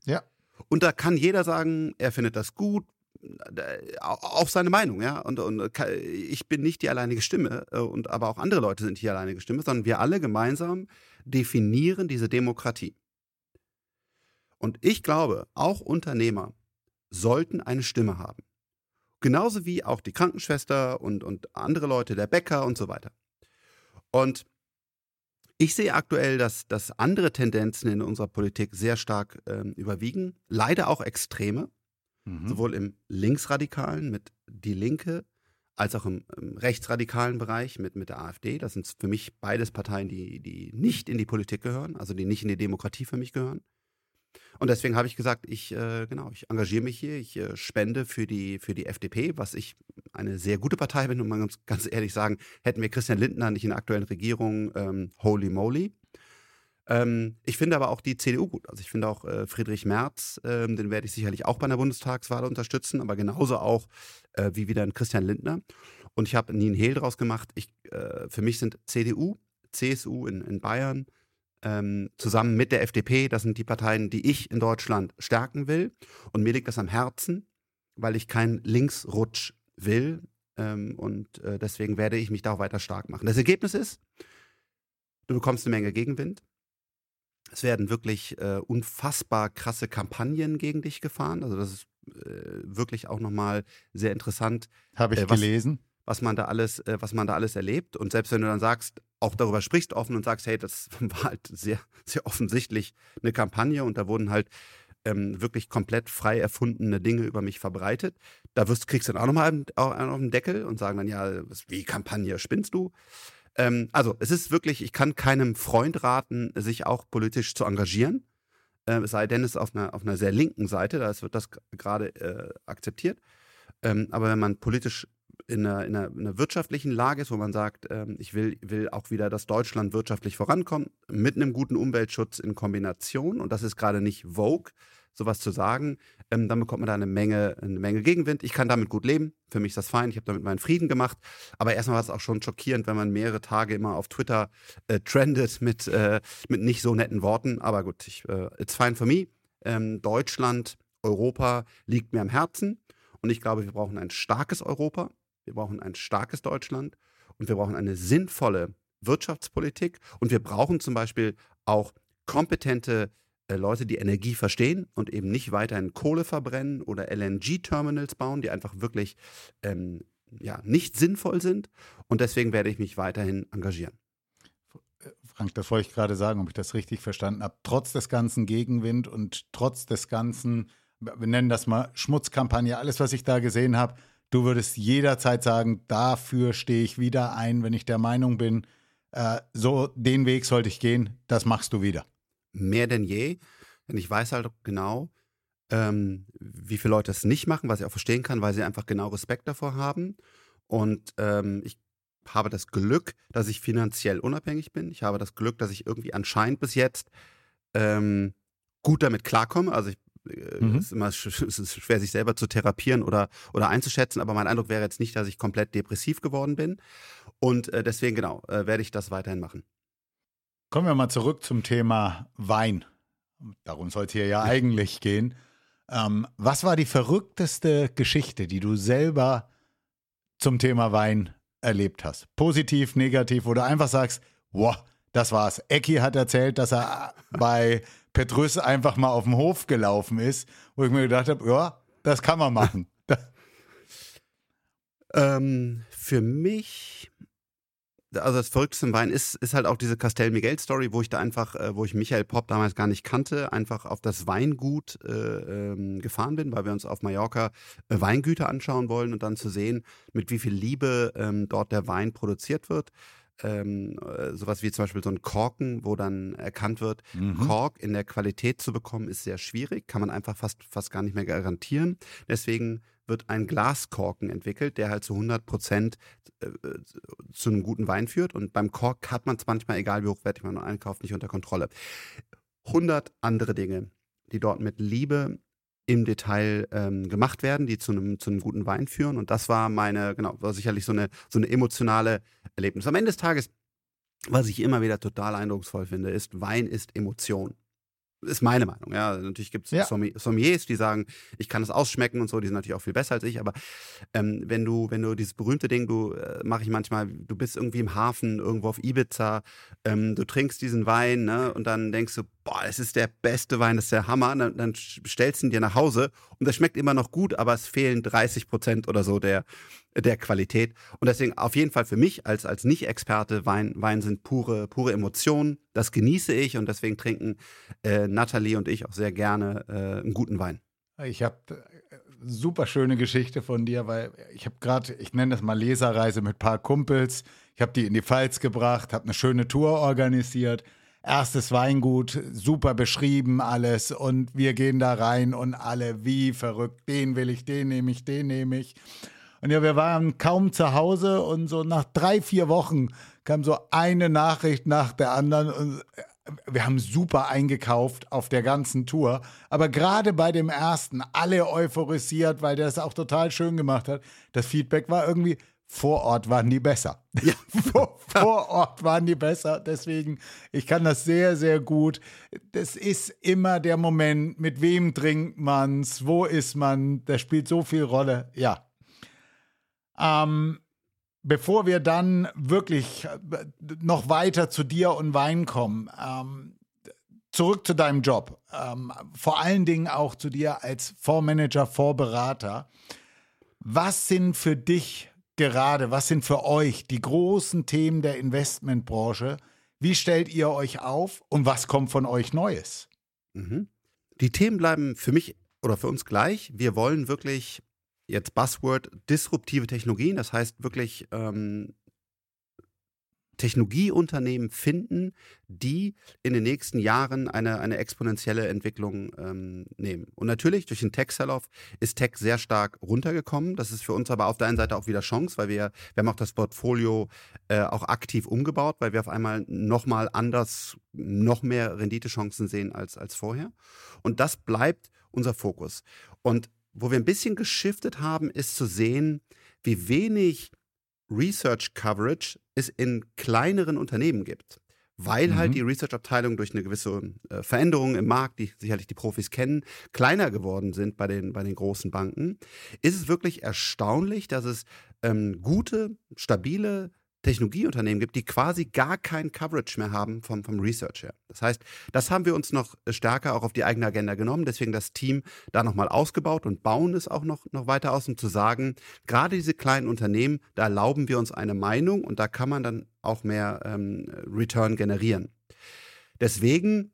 Ja. Und da kann jeder sagen, er findet das gut, äh, auch seine Meinung, ja. Und, und ich bin nicht die alleinige Stimme, äh, und aber auch andere Leute sind hier alleinige Stimme, sondern wir alle gemeinsam definieren diese Demokratie. Und ich glaube, auch Unternehmer sollten eine Stimme haben. Genauso wie auch die Krankenschwester und, und andere Leute, der Bäcker und so weiter. Und ich sehe aktuell, dass, dass andere Tendenzen in unserer Politik sehr stark ähm, überwiegen. Leider auch Extreme, mhm. sowohl im Linksradikalen mit Die Linke als auch im, im, rechtsradikalen Bereich mit, mit der AfD. Das sind für mich beides Parteien, die, die nicht in die Politik gehören, also die nicht in die Demokratie für mich gehören. Und deswegen habe ich gesagt, ich, äh, genau, ich engagiere mich hier, ich äh, spende für die, für die FDP, was ich eine sehr gute Partei bin und man muss ganz ehrlich sagen, hätten wir Christian Lindner nicht in der aktuellen Regierung, ähm, holy moly. Ähm, ich finde aber auch die CDU gut. Also ich finde auch äh, Friedrich Merz, ähm, den werde ich sicherlich auch bei einer Bundestagswahl unterstützen, aber genauso auch äh, wie wieder ein Christian Lindner. Und ich habe nie einen Hehl draus gemacht. Ich, äh, für mich sind CDU, CSU in, in Bayern, ähm, zusammen mit der FDP, das sind die Parteien, die ich in Deutschland stärken will. Und mir liegt das am Herzen, weil ich keinen Linksrutsch will. Ähm, und äh, deswegen werde ich mich da auch weiter stark machen. Das Ergebnis ist, du bekommst eine Menge Gegenwind. Es werden wirklich äh, unfassbar krasse Kampagnen gegen dich gefahren. Also das ist äh, wirklich auch nochmal sehr interessant. Habe ich äh, was, gelesen. Was man da alles, äh, was man da alles erlebt. Und selbst wenn du dann sagst, auch darüber sprichst offen und sagst, hey, das war halt sehr, sehr offensichtlich eine Kampagne und da wurden halt ähm, wirklich komplett frei erfundene Dinge über mich verbreitet. Da wirst, kriegst du dann auch nochmal auf den Deckel und sagen dann, ja, wie Kampagne, spinnst du? Ähm, also es ist wirklich, ich kann keinem Freund raten, sich auch politisch zu engagieren. Äh, es sei denn, es ist auf einer, auf einer sehr linken Seite, da wird das gerade äh, akzeptiert. Ähm, aber wenn man politisch in einer, in, einer, in einer, wirtschaftlichen Lage ist, wo man sagt, ähm, ich will, will auch wieder, dass Deutschland wirtschaftlich vorankommt, mit einem guten Umweltschutz in Kombination, und das ist gerade nicht Vogue, sowas zu sagen, ähm, dann bekommt man da eine Menge, eine Menge Gegenwind. Ich kann damit gut leben. Für mich ist das fein. Ich habe damit meinen Frieden gemacht. Aber erstmal war es auch schon schockierend, wenn man mehrere Tage immer auf Twitter äh, trendet mit, äh, mit nicht so netten Worten. Aber gut, ich, äh, it's fine for me. Ähm, Deutschland, Europa liegt mir am Herzen. Und ich glaube, wir brauchen ein starkes Europa. Wir brauchen ein starkes Deutschland. Und wir brauchen eine sinnvolle Wirtschaftspolitik. Und wir brauchen zum Beispiel auch kompetente äh, Leute, die Energie verstehen und eben nicht weiterhin Kohle verbrennen oder LNG-Terminals bauen, die einfach wirklich ähm, ja, nicht sinnvoll sind. Und deswegen werde ich mich weiterhin engagieren. Frank, das wollte ich gerade sagen, ob ich das richtig verstanden habe. Trotz des ganzen Gegenwind und trotz des ganzen, wir nennen das mal Schmutzkampagne, alles, was ich da gesehen habe, du würdest jederzeit sagen, dafür stehe ich wieder ein, wenn ich der Meinung bin, äh, so den Weg sollte ich gehen, das machst du wieder mehr denn je. Denn ich weiß halt genau, ähm, wie viele Leute es nicht machen, was ich auch verstehen kann, weil sie einfach genau Respekt davor haben. Und ähm, ich habe das Glück, dass ich finanziell unabhängig bin. Ich habe das Glück, dass ich irgendwie anscheinend bis jetzt ähm, gut damit klarkomme. Also ich, mhm. es ist immer schwer, sich selber zu therapieren oder, oder einzuschätzen, aber mein Eindruck wäre jetzt nicht, dass ich komplett depressiv geworden bin. Und äh, deswegen, genau, äh, werde ich das weiterhin machen. Kommen wir mal zurück zum Thema Wein. Darum soll es hier ja eigentlich gehen. Ähm, was war die verrückteste Geschichte, die du selber zum Thema Wein erlebt hast? Positiv, negativ oder einfach sagst, wow, das war's. Ecki hat erzählt, dass er bei Petrus einfach mal auf dem Hof gelaufen ist, wo ich mir gedacht habe, ja, das kann man machen. ähm, für mich also das Verrückteste im Wein ist, ist halt auch diese Castel Miguel Story, wo ich da einfach, äh, wo ich Michael Popp damals gar nicht kannte, einfach auf das Weingut äh, ähm, gefahren bin, weil wir uns auf Mallorca äh, Weingüter anschauen wollen und dann zu sehen, mit wie viel Liebe ähm, dort der Wein produziert wird. Ähm, äh, sowas wie zum Beispiel so ein Korken, wo dann erkannt wird, mhm. Kork in der Qualität zu bekommen, ist sehr schwierig, kann man einfach fast, fast gar nicht mehr garantieren. Deswegen wird ein Glaskorken entwickelt, der halt zu 100 Prozent äh, zu einem guten Wein führt. Und beim Kork hat man es manchmal, egal wie hochwertig man einkauft, nicht unter Kontrolle. 100 andere Dinge, die dort mit Liebe im Detail ähm, gemacht werden, die zu einem, zu einem guten Wein führen. Und das war meine, genau, war sicherlich so eine, so eine emotionale Erlebnis. Am Ende des Tages, was ich immer wieder total eindrucksvoll finde, ist, Wein ist Emotion ist meine Meinung. Ja, natürlich gibt es ja. Sommeliers, die sagen, ich kann es ausschmecken und so. Die sind natürlich auch viel besser als ich. Aber ähm, wenn du, wenn du dieses berühmte Ding, du äh, mache ich manchmal, du bist irgendwie im Hafen irgendwo auf Ibiza, ähm, du trinkst diesen Wein, ne, und dann denkst du, boah, es ist der beste Wein, das ist der Hammer. Dann, dann stellst du ihn dir nach Hause und das schmeckt immer noch gut, aber es fehlen 30 Prozent oder so der der Qualität. Und deswegen auf jeden Fall für mich als, als Nicht-Experte, Wein, Wein sind pure, pure Emotionen. Das genieße ich und deswegen trinken äh, Nathalie und ich auch sehr gerne äh, einen guten Wein. Ich habe äh, super schöne Geschichte von dir, weil ich habe gerade, ich nenne das mal Leserreise mit ein paar Kumpels. Ich habe die in die Pfalz gebracht, habe eine schöne Tour organisiert. Erstes Weingut, super beschrieben alles und wir gehen da rein und alle wie verrückt, den will ich, den nehme ich, den nehme ich. Und ja, wir waren kaum zu Hause und so nach drei, vier Wochen kam so eine Nachricht nach der anderen und wir haben super eingekauft auf der ganzen Tour. Aber gerade bei dem ersten, alle euphorisiert, weil der es auch total schön gemacht hat. Das Feedback war irgendwie, vor Ort waren die besser. Ja. vor, vor, Ort waren die besser. Deswegen, ich kann das sehr, sehr gut. Das ist immer der Moment, mit wem trinkt man's, wo ist man, das spielt so viel Rolle. Ja. Ähm, bevor wir dann wirklich äh, noch weiter zu dir und Wein kommen, ähm, zurück zu deinem Job. Ähm, vor allen Dingen auch zu dir als Fondsmanager, Fondsberater. Was sind für dich gerade, was sind für euch die großen Themen der Investmentbranche? Wie stellt ihr euch auf und was kommt von euch Neues? Mhm. Die Themen bleiben für mich oder für uns gleich. Wir wollen wirklich jetzt Buzzword disruptive Technologien, das heißt wirklich ähm, Technologieunternehmen finden, die in den nächsten Jahren eine, eine exponentielle Entwicklung ähm, nehmen. Und natürlich durch den Tech-Sell-Off ist Tech sehr stark runtergekommen. Das ist für uns aber auf der einen Seite auch wieder Chance, weil wir, wir haben auch das Portfolio äh, auch aktiv umgebaut, weil wir auf einmal nochmal anders, noch mehr Renditechancen sehen als, als vorher. Und das bleibt unser Fokus. Und wo wir ein bisschen geschiftet haben, ist zu sehen, wie wenig Research Coverage es in kleineren Unternehmen gibt. Weil halt mhm. halt die Research-Abteilung durch eine gewisse äh, Veränderung im Markt, die sicherlich die Profis kennen, kleiner geworden sind bei den, bei den großen Banken, ist es wirklich erstaunlich, dass es ähm, gute, stabile Technologieunternehmen gibt, die quasi gar kein Coverage mehr haben vom, vom Research her. Das heißt, das haben wir uns noch stärker auch auf die eigene Agenda genommen, deswegen das Team da nochmal ausgebaut und bauen es auch noch, noch weiter aus, um zu sagen, gerade diese kleinen Unternehmen, da erlauben wir uns eine Meinung und da kann man dann auch mehr ähm, Return generieren. Deswegen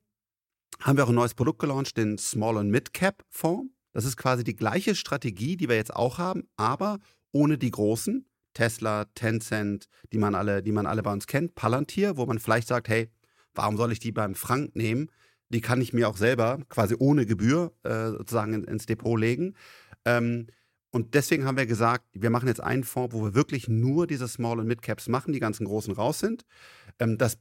haben wir auch ein neues Produkt gelauncht, den Small and Mid Cap Fonds. Das ist quasi die gleiche Strategie, die wir jetzt auch haben, aber ohne die großen. Tesla, Tencent, die man alle, die man alle bei uns kennt, Palantir, wo man vielleicht sagt, hey, warum soll ich die beim Frank nehmen? Die kann ich mir auch selber quasi ohne Gebühr äh, sozusagen in, ins Depot legen. Ähm, und deswegen haben wir gesagt, wir machen jetzt einen Fonds, wo wir wirklich nur diese Small- und Mid-Caps machen, die ganzen großen raus sind. Ähm, das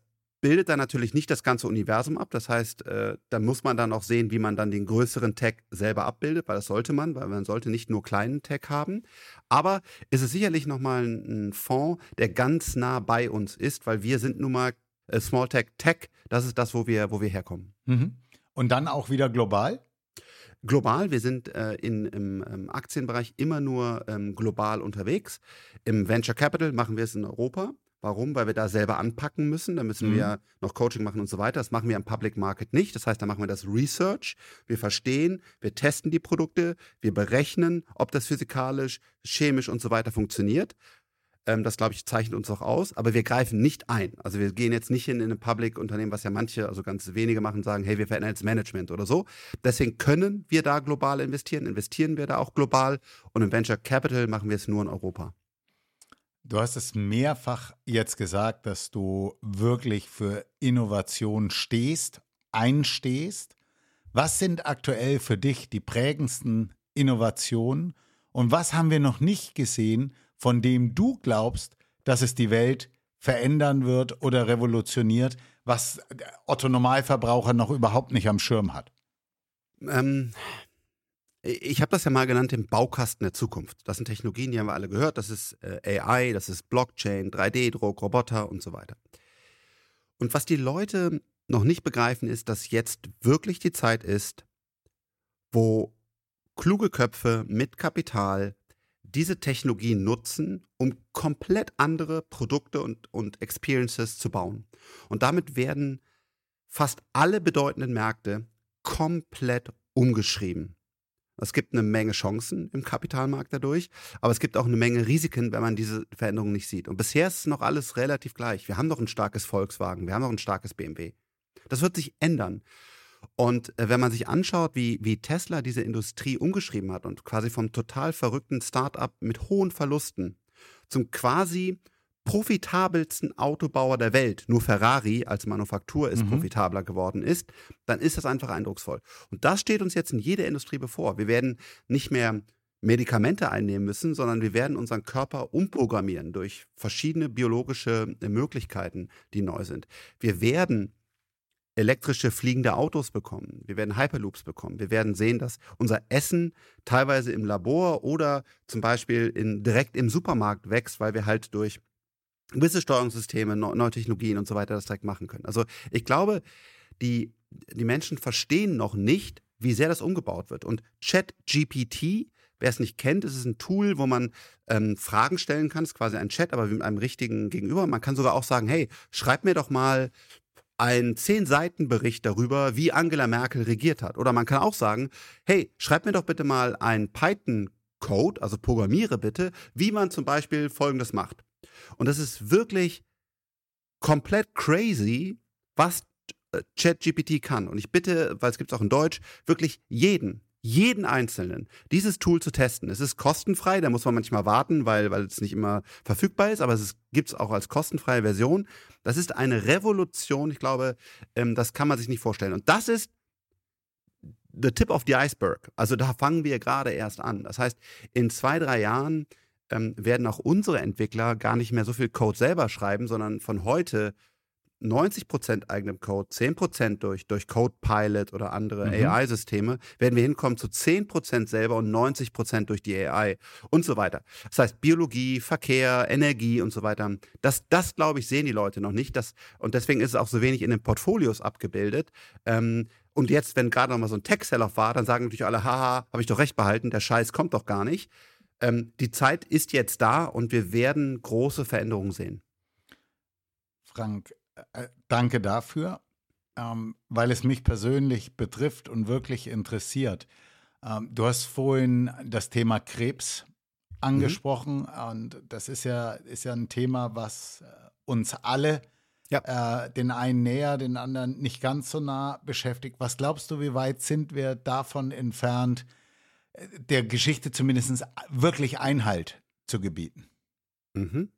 bildet dann natürlich nicht das ganze Universum ab. Das heißt, äh, da muss man dann auch sehen, wie man dann den größeren Tech selber abbildet, weil das sollte man, weil man sollte nicht nur kleinen Tech haben. Aber es ist sicherlich nochmal ein, ein Fonds, der ganz nah bei uns ist, weil wir sind nun mal äh, Small Tech Tech. Das ist das, wo wir, wo wir herkommen. Mhm. Und dann auch wieder global? Global, wir sind äh, in, im, im, Aktienbereich immer nur ähm, global unterwegs. Im Venture Capital machen wir es in Europa. Warum? Weil wir da selber anpacken müssen. Da müssen mhm. wir noch Coaching machen und so weiter. Das machen wir im Public Market nicht. Das heißt, da machen wir das Research. Wir verstehen, wir testen die Produkte, wir berechnen, ob das physikalisch, chemisch und so weiter funktioniert. Ähm, das, glaube ich, zeichnet uns auch aus. Aber wir greifen nicht ein. Also wir gehen jetzt nicht in, in ein Public-Unternehmen, was ja manche, also ganz wenige machen, sagen, hey, wir verändern jetzt Management oder so. Deswegen können wir da global investieren, investieren wir da auch global. Und im Venture Capital machen wir es nur in Europa. Du hast es mehrfach jetzt gesagt, dass du wirklich für Innovation stehst, einstehst. Was sind aktuell für dich die prägendsten Innovationen und was haben wir noch nicht gesehen, von dem du glaubst, dass es die Welt verändern wird oder revolutioniert, was Otto Normalverbraucher noch überhaupt nicht am Schirm hat? Ähm, ich habe das ja mal genannt, den Baukasten der Zukunft. Das sind Technologien, die haben wir alle gehört. Das ist äh, AI, das ist Blockchain, 3D-Druck, Roboter und so weiter. Und was die Leute noch nicht begreifen, ist, dass jetzt wirklich die Zeit ist, wo kluge Köpfe mit Kapital diese Technologien nutzen, um komplett andere Produkte und, und Experiences zu bauen. Und damit werden fast alle bedeutenden Märkte komplett umgeschrieben. Es gibt eine Menge Chancen im Kapitalmarkt dadurch, aber es gibt auch eine Menge Risiken, wenn man diese Veränderungen nicht sieht. Und bisher ist noch alles relativ gleich. Wir haben noch ein starkes Volkswagen, wir haben noch ein starkes BMW. Das wird sich ändern. Und äh, wenn man sich anschaut, wie, wie Tesla diese Industrie umgeschrieben hat und quasi vom total verrückten Start-up mit hohen Verlusten zum quasi profitabelsten Autobauer der Welt, nur Ferrari als Manufaktur ist mhm. profitabler geworden ist, dann ist das einfach eindrucksvoll. Und das steht uns jetzt in jeder Industrie bevor. Wir werden nicht mehr Medikamente einnehmen müssen, sondern wir werden unseren Körper umprogrammieren durch verschiedene biologische äh, Möglichkeiten, die neu sind. Wir werden elektrische fliegende Autos bekommen. Wir werden Hyperloops bekommen. Wir werden sehen, dass unser Essen teilweise im Labor oder zum Beispiel in, direkt im Supermarkt wächst, weil wir halt durch gewisse Steuerungssysteme, neue Technologien und so weiter das direkt machen können. Also ich glaube, die, die Menschen verstehen noch nicht, wie sehr das umgebaut wird. Und ChatGPT Wer es nicht kennt, ist ein Tool, wo man ähm, Fragen stellen kann. Es ist quasi ein Chat, aber mit einem richtigen Gegenüber. Man kann sogar auch sagen, hey, schreib mir doch mal einen zehn Seiten Bericht darüber, wie Angela Merkel regiert hat. Oder man kann auch sagen, hey, schreib mir doch bitte mal einen Python Code, also programmiere bitte, wie man zum Beispiel Folgendes macht. Und das ist wirklich komplett crazy, was äh, ChatGPT kann. Und ich bitte, weil es gibt es auch in Deutsch, wirklich jeden, jeden Einzelnen dieses Tool zu testen. Es ist kostenfrei, da muss man manchmal warten, weil, weil es nicht immer verfügbar ist, aber es gibt es auch als kostenfreie Version. Das ist eine Revolution, ich glaube, ähm, das kann man sich nicht vorstellen. Und das ist the tip of the iceberg. Also da fangen wir gerade erst an. Das heißt, in zwei, drei Jahren ähm, werden auch unsere Entwickler gar nicht mehr so viel Code selber schreiben, sondern von heute 90% eigenem Code, 10% durch, durch Codepilot oder andere mhm. AI-Systeme, werden wir hinkommen zu 10% selber und 90% durch die AI und so weiter. Das heißt, Biologie, Verkehr, Energie und so weiter, das, das glaube ich, sehen die Leute noch nicht. Das, und deswegen ist es auch so wenig in den Portfolios abgebildet. Ähm, und jetzt, wenn gerade noch mal so ein Tech-Sell-Off war, dann sagen natürlich alle, haha, habe ich doch recht behalten, der Scheiß kommt doch gar nicht. Ähm, die Zeit ist jetzt da und wir werden große Veränderungen sehen. Frank, äh, danke dafür, ähm, weil es mich persönlich betrifft und wirklich interessiert. Ähm, du hast vorhin das Thema Krebs angesprochen mhm. und das ist ja, ist ja ein Thema, was äh, uns alle, ja. äh, den einen näher, den anderen nicht ganz so nah beschäftigt. Was glaubst du, wie weit sind wir davon entfernt, äh, der Geschichte zumindest wirklich Einhalt zu gebieten? Mhm.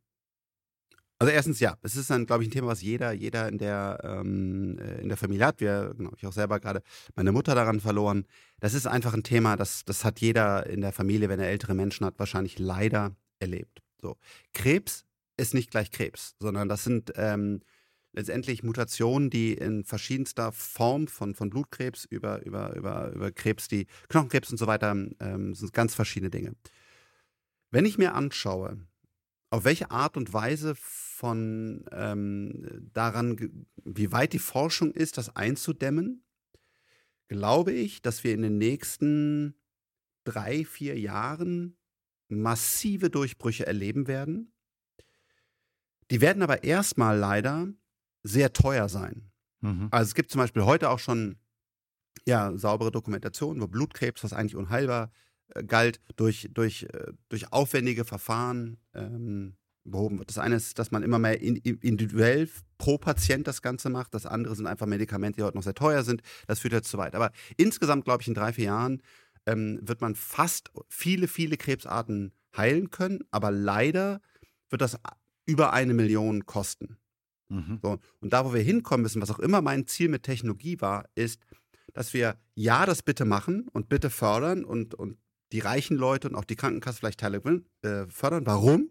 Also erstens ja, es ist dann, glaube ich, ein Thema, was jeder, jeder in der, ähm, äh, in der Familie hat. Wir, genau, ich auch selber gerade meine Mutter daran verloren. Das ist einfach ein Thema, das, das hat jeder in der Familie, wenn er ältere Menschen hat, wahrscheinlich leider erlebt. So. Krebs ist nicht gleich Krebs, sondern das sind ähm, letztendlich Mutationen, die in verschiedenster Form von, von Blutkrebs über, über, über, über Krebs, die Knochenkrebs und so weiter, ähm, sind ganz verschiedene Dinge. Wenn ich mir anschaue, auf welche Art und Weise von ähm, daran, wie weit die Forschung ist, das einzudämmen, glaube ich, dass wir in den nächsten drei, vier Jahren massive Durchbrüche erleben werden. Die werden aber erstmal leider sehr teuer sein. Mhm. Also es gibt zum Beispiel heute auch schon ja, saubere Dokumentationen, wo Blutkrebs, was eigentlich unheilbar äh, galt, durch, durch, äh, durch aufwendige Verfahren ähm, behoben wird. Das eine ist, dass man immer mehr individuell pro Patient das Ganze macht. Das andere sind einfach Medikamente, die heute noch sehr teuer sind. Das führt jetzt zu weit. Aber insgesamt, glaube ich, in drei, vier Jahren ähm, wird man fast viele, viele Krebsarten heilen können. Aber leider wird das über eine Million kosten. Mhm. So, und da, wo wir hinkommen müssen, was auch immer mein Ziel mit Technologie war, ist, dass wir ja das bitte machen und bitte fördern und, und die reichen Leute und auch die Krankenkasse vielleicht Teile äh, fördern. Warum?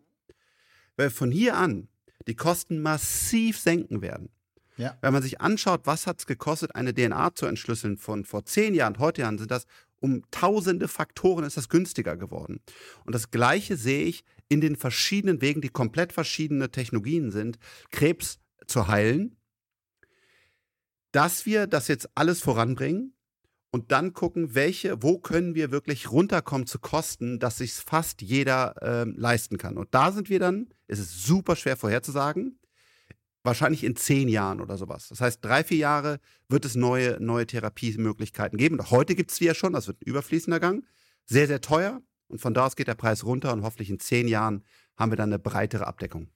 Weil von hier an die Kosten massiv senken werden. Ja. Wenn man sich anschaut, was hat es gekostet, eine DNA zu entschlüsseln von vor zehn Jahren, heute Jahren sind das um tausende Faktoren ist das günstiger geworden. Und das Gleiche sehe ich in den verschiedenen Wegen, die komplett verschiedene Technologien sind, Krebs zu heilen, dass wir das jetzt alles voranbringen und dann gucken, welche, wo können wir wirklich runterkommen zu Kosten, dass sich fast jeder äh, leisten kann. Und da sind wir dann, es ist super schwer vorherzusagen, wahrscheinlich in zehn Jahren oder sowas. Das heißt, drei, vier Jahre wird es neue, neue Therapiemöglichkeiten geben. Und heute gibt es die ja schon, das wird ein überfließender Gang. Sehr, sehr teuer. Und von da aus geht der Preis runter und hoffentlich in zehn Jahren haben wir dann eine breitere Abdeckung.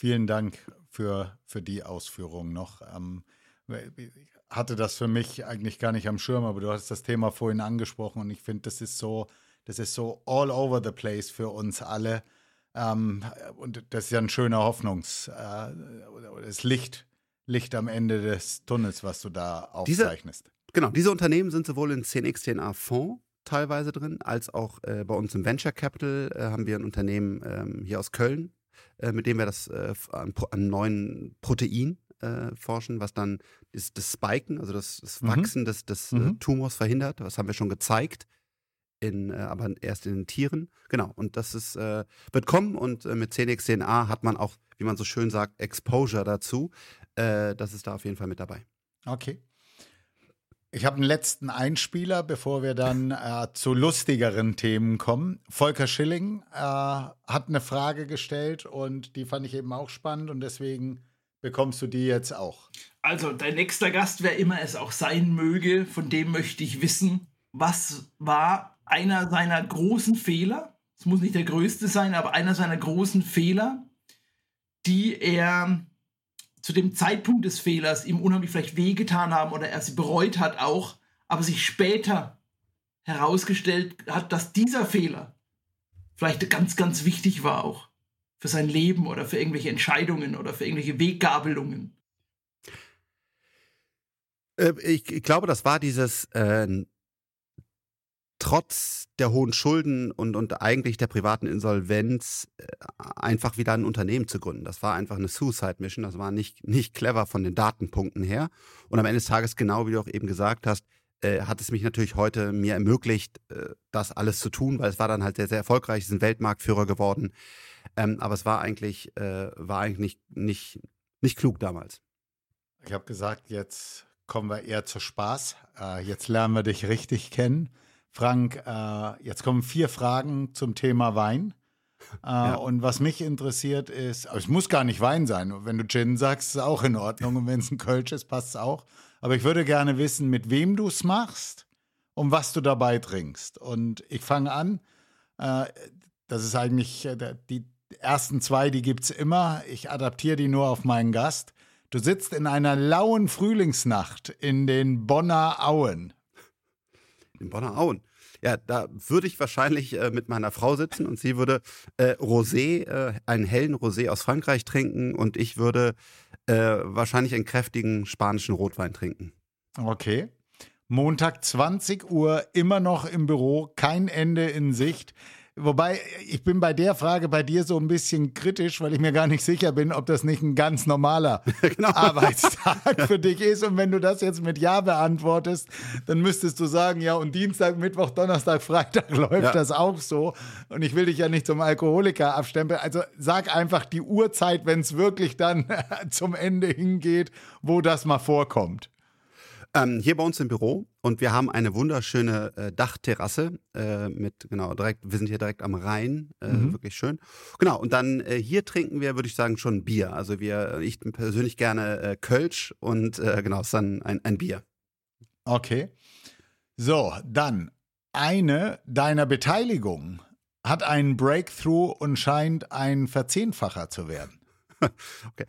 Vielen Dank für, für die Ausführung noch. Ähm, Ich hatte das für mich eigentlich gar nicht am Schirm, aber du hast das Thema vorhin angesprochen und ich finde, das ist so, das ist so all over the place für uns alle. Ähm, und das ist ja ein schöner Hoffnungs, äh, das Licht, Licht am Ende des Tunnels, was du da aufzeichnest. Diese, genau, diese Unternehmen sind sowohl in 10x10a Fonds teilweise drin, als auch äh, bei uns im Venture Capital äh, haben wir ein Unternehmen ähm, hier aus Köln, äh, mit dem wir das äh, an, an neuen Protein äh, forschen, was dann ist das Spiken, also das, das mhm. Wachsen mhm. des, des mhm. Tumors verhindert. Das haben wir schon gezeigt in, äh, aber erst in den Tieren. Genau, und das ist, äh, wird kommen und äh, mit 10x10a hat man auch, wie man so schön sagt, Exposure dazu. Äh, das ist da auf jeden Fall mit dabei. Okay. Ich habe einen letzten Einspieler, bevor wir dann äh, zu lustigeren Themen kommen. Volker Schilling äh, hat eine Frage gestellt und die fand ich eben auch spannend und deswegen bekommst du die jetzt auch. Also, dein nächster Gast, wer immer es auch sein möge, von dem möchte ich wissen, was war einer seiner großen Fehler, es muss nicht der größte sein, aber einer seiner großen Fehler, die er zu dem Zeitpunkt des Fehlers ihm unheimlich vielleicht wehgetan haben oder er sie bereut hat auch, aber sich später herausgestellt hat, dass dieser Fehler vielleicht ganz, ganz wichtig war auch für sein Leben oder für irgendwelche Entscheidungen oder für irgendwelche Weggabelungen. Äh, ich, glaube, das war dieses äh, trotz der hohen Schulden und, und eigentlich der privaten Insolvenz äh, einfach wieder ein Unternehmen zu gründen. Das war einfach eine Suicide Mission. Das war nicht, nicht clever von den Datenpunkten her. Und am Ende des Tages, genau wie du auch eben gesagt hast, äh, hat es mich natürlich heute mir ermöglicht, äh, das alles zu tun, weil es war dann halt sehr, sehr erfolgreich, sind Weltmarktführer geworden. Ähm, aber es war eigentlich, äh, war eigentlich nicht, nicht, nicht klug damals. Ich habe gesagt, jetzt kommen wir eher zu Spaß. Äh, jetzt lernen wir dich richtig kennen. Frank, äh, jetzt kommen vier Fragen zum Thema Wein. Äh, ja. Und was mich interessiert ist, es muss gar nicht Wein sein. Wenn du Gin sagst, ist es auch in Ordnung. Und wenn es ein Kölsch ist, passt es auch. Aber ich würde gerne wissen, mit wem du es machst und was du dabei trinkst. Und ich fange an. Äh, das ist eigentlich äh, die ersten zwei, die gibt es immer. Ich adaptiere die nur auf meinen Gast. Du sitzt in einer lauen Frühlingsnacht in den Bonner Auen in Bonner Auen. Ja, da würde ich wahrscheinlich äh, mit meiner Frau sitzen und sie würde äh, Rosé, äh, einen hellen Rosé aus Frankreich trinken und ich würde äh, wahrscheinlich einen kräftigen spanischen Rotwein trinken. Okay. Montag 20 Uhr, immer noch im Büro, kein Ende in Sicht. Wobei, ich bin bei der Frage bei dir so ein bisschen kritisch, weil ich mir gar nicht sicher bin, ob das nicht ein ganz normaler genau. Arbeitstag für dich ist. Und wenn du das jetzt mit Ja beantwortest, dann müsstest du sagen, ja, und Dienstag, Mittwoch, Donnerstag, Freitag läuft ja. das auch so. Und ich will dich ja nicht zum Alkoholiker abstempeln. Also sag einfach die Uhrzeit, wenn es wirklich dann zum Ende hingeht, wo das mal vorkommt. Ähm, hier bei uns im Büro und wir haben eine wunderschöne äh, Dachterrasse äh, mit, genau, direkt, wir sind hier direkt am Rhein, äh, mhm. wirklich schön. Genau, und dann äh, hier trinken wir, würde ich sagen, schon Bier. Also wir, ich persönlich gerne äh, Kölsch und äh, genau, es ist dann ein, ein Bier. Okay. So, dann eine deiner Beteiligungen hat einen Breakthrough und scheint ein Verzehnfacher zu werden. okay.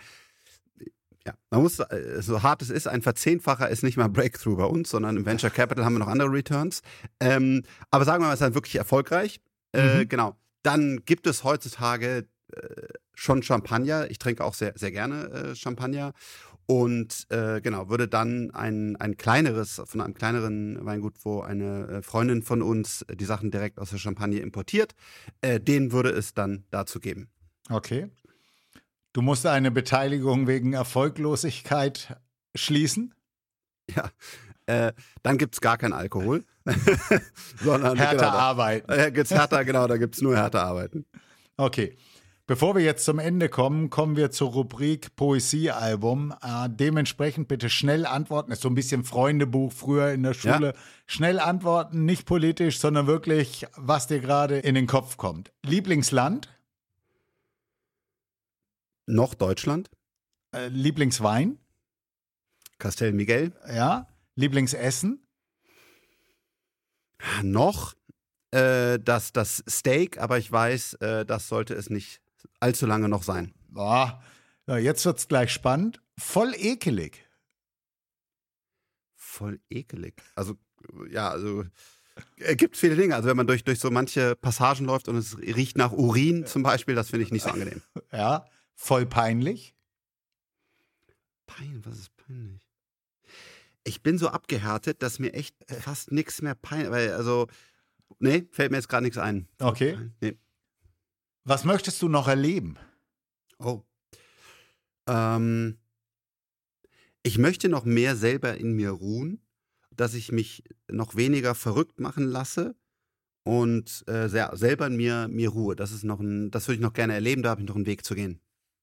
Ja, man muss, äh, so hart es ist, ein Verzehnfacher ist nicht mal Breakthrough bei uns, sondern im Venture Capital haben wir noch andere Returns. Ähm, aber sagen wir mal, es ist dann wirklich erfolgreich. Äh, mhm. Genau. Dann gibt es heutzutage äh, schon Champagner. Ich trinke auch sehr, sehr gerne äh, Champagner. Und äh, genau, würde dann ein, ein kleineres, von einem kleineren Weingut, wo eine äh, Freundin von uns die Sachen direkt aus der Champagne importiert, den würde es dann dazu geben. Okay. Du musst eine Beteiligung wegen Erfolglosigkeit schließen? Ja, äh, dann gibt es gar keinen Alkohol. Sondern härter genau, arbeiten. Da, äh, gibt's härter, genau, da gibt es nur härter arbeiten. Okay. Bevor wir jetzt zum Ende kommen, kommen wir zur Rubrik Poesiealbum. Äh, dementsprechend bitte schnell antworten. Ist so ein bisschen Freundebuch früher in der Schule. Ja. Schnell antworten, nicht politisch, sondern wirklich, was dir gerade in den Kopf kommt. Lieblingsland? Noch Deutschland. Äh, Lieblingswein? Castel Miguel. Ja. Lieblingsessen? Noch äh, das, das Steak, aber ich weiß, äh, das sollte es nicht allzu lange noch sein. Boah. Ja, jetzt wird es gleich spannend. Voll ekelig. voll ekelig. Also, ja, also es gibt viele Dinge. Also wenn man durch, durch so manche Passagen läuft und es riecht nach Urin zum Beispiel, das finde ich nicht so angenehm. Ja, voll peinlich. Pein, was ist peinlich? Ich bin so abgehärtet, dass mir echt fast nichts mehr peinlich, weil also, nee, fällt mir jetzt gerade nichts ein. Okay. Nee. Was möchtest du noch erleben? Oh. Ähm, ich möchte noch mehr selber in mir ruhen, dass ich mich noch weniger verrückt machen lasse und äh, selber in mir, mir ruhe. Das ist noch ein, das würde ich noch gerne erleben, da habe ich noch einen Weg zu gehen.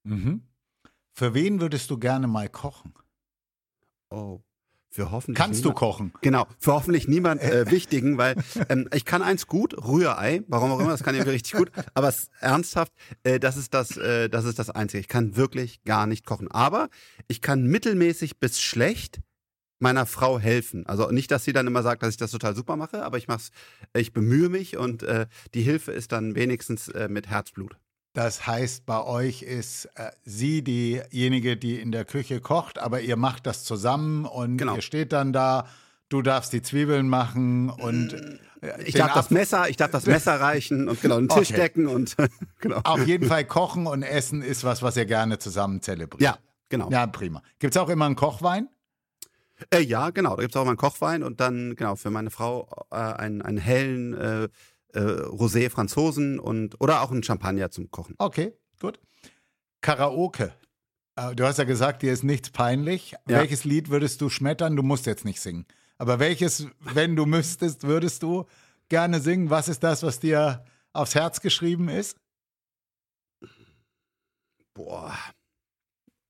Mhm. Für wen würdest du gerne mal kochen? Oh. Für hoffentlich Kannst du kochen? Genau, für hoffentlich niemand äh, wichtigen, weil ähm, ich kann eins gut, Rührei, warum auch immer, das kann ich richtig gut, aber es, ernsthaft, äh, das, ist das, äh, das ist das Einzige. Ich kann wirklich gar nicht kochen. Aber ich kann mittelmäßig bis schlecht meiner Frau helfen. Also nicht, dass sie dann immer sagt, dass ich das total super mache, aber ich mach's, ich bemühe mich und äh, die Hilfe ist dann wenigstens äh, mit Herzblut. Das heißt, bei euch ist äh, sie diejenige, die in der Küche kocht, aber ihr macht das zusammen und Genau. ihr steht dann da, du darfst die Zwiebeln machen und äh, Ich darf das Apfel- Messer, ich darf das Messer reichen und genau den Tisch Okay. decken und genau. Auf jeden Fall kochen und essen ist was, was ihr gerne zusammen zelebriert. Ja, genau. Ja, prima. Gibt es auch immer einen Kochwein? Äh, ja, genau. Da gibt es auch mal einen Kochwein und dann, genau, für meine Frau äh, einen, einen hellen äh, äh, Rosé Franzosen und oder auch einen Champagner zum Kochen. Okay, gut. Karaoke. Äh, Du hast ja gesagt, dir ist nichts peinlich. Ja. Welches Lied würdest du schmettern? Du musst jetzt nicht singen. Aber welches, wenn du müsstest, würdest du gerne singen? Was ist das, was dir aufs Herz geschrieben ist? Boah.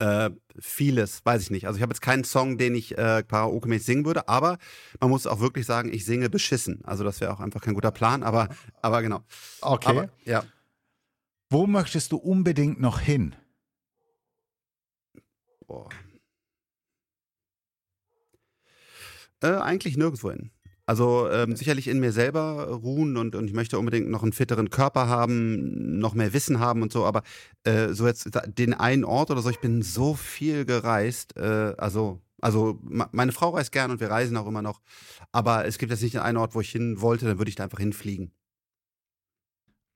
Äh, vieles, weiß ich nicht. Also ich habe jetzt keinen Song, den ich äh, karaoke-mäßig singen würde, aber man muss auch wirklich sagen, ich singe beschissen. Also das wäre auch einfach kein guter Plan, aber, aber genau. Okay. Aber, ja. Wo möchtest du unbedingt noch hin? Boah. Äh, eigentlich nirgendwo hin. Also ähm, sicherlich in mir selber ruhen und, und ich möchte unbedingt noch einen fitteren Körper haben, noch mehr Wissen haben und so, aber äh, so jetzt den einen Ort oder so, ich bin so viel gereist, äh, also, also meine Frau reist gern und wir reisen auch immer noch, aber es gibt jetzt nicht den einen Ort, wo ich hin wollte, dann würde ich da einfach hinfliegen.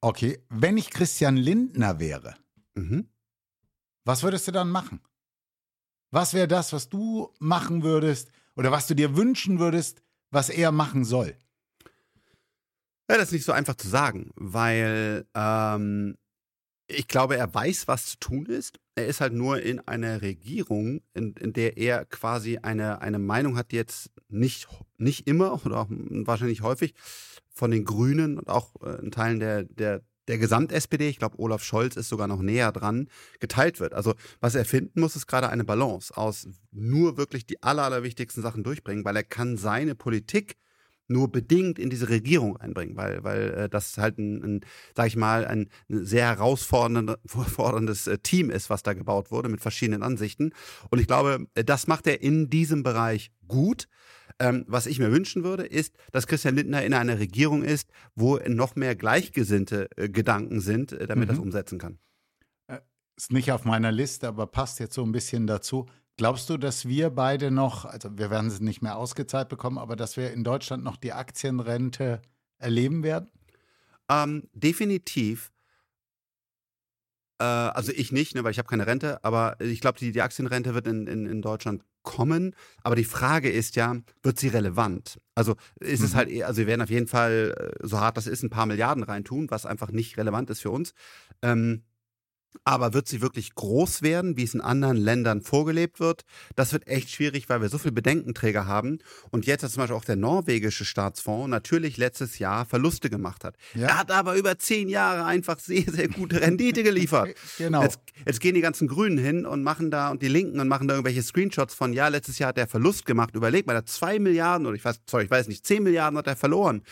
Okay. Wenn ich Christian Lindner wäre, Mhm. was würdest du dann machen? Was wäre das, was du machen würdest oder was du dir wünschen würdest, was er machen soll? Ja, das ist nicht so einfach zu sagen, weil ähm, ich glaube, er weiß, was zu tun ist. Er ist halt nur in einer Regierung, in, in der er quasi eine, eine Meinung hat, die jetzt nicht, nicht immer oder auch wahrscheinlich häufig von den Grünen und auch äh, in Teilen der, der, der Gesamt-SPD, ich glaube, Olaf Scholz ist sogar noch näher dran, geteilt wird. Also, was er finden muss, ist gerade eine Balance aus nur wirklich die aller, allerwichtigsten Sachen durchbringen, weil er kann seine Politik nur bedingt in diese Regierung einbringen, weil, weil äh, das halt ein, ein sag ich mal, ein sehr herausfordernde- forderndes äh, Team ist, was da gebaut wurde mit verschiedenen Ansichten. Und ich glaube, äh, das macht er in diesem Bereich gut. Ähm, was ich mir wünschen würde, ist, dass Christian Lindner in einer Regierung ist, wo noch mehr gleichgesinnte äh, Gedanken sind, äh, damit er das Mhm. umsetzen kann. Ist nicht auf meiner Liste, aber passt jetzt so ein bisschen dazu. Glaubst du, dass wir beide noch, also wir werden es nicht mehr ausgezahlt bekommen, aber dass wir in Deutschland noch die Aktienrente erleben werden? Ähm, definitiv. Äh, also ich nicht, ne, weil ich habe keine Rente, aber ich glaube, die, die Aktienrente wird in, in, in Deutschland kommen. Aber die Frage ist ja, wird sie relevant? Also ist es Mhm. halt, eher- also wir werden auf jeden Fall, äh, so hart das ist, ein paar Milliarden reintun, was einfach nicht relevant ist für uns. Ähm, aber wird sie wirklich groß werden, wie es in anderen Ländern vorgelebt wird? Das wird echt schwierig, weil wir so viele Bedenkenträger haben. Und jetzt hat zum Beispiel auch der norwegische Staatsfonds natürlich letztes Jahr Verluste gemacht hat. Ja. Er hat aber über zehn Jahre einfach sehr, sehr gute Rendite geliefert. Genau. Jetzt, jetzt gehen die ganzen Grünen hin und machen da und die Linken und machen da irgendwelche Screenshots von, ja, letztes Jahr hat er Verlust gemacht. Überleg mal, er hat zwei Milliarden oder ich weiß, sorry, ich weiß nicht, zehn Milliarden hat er verloren.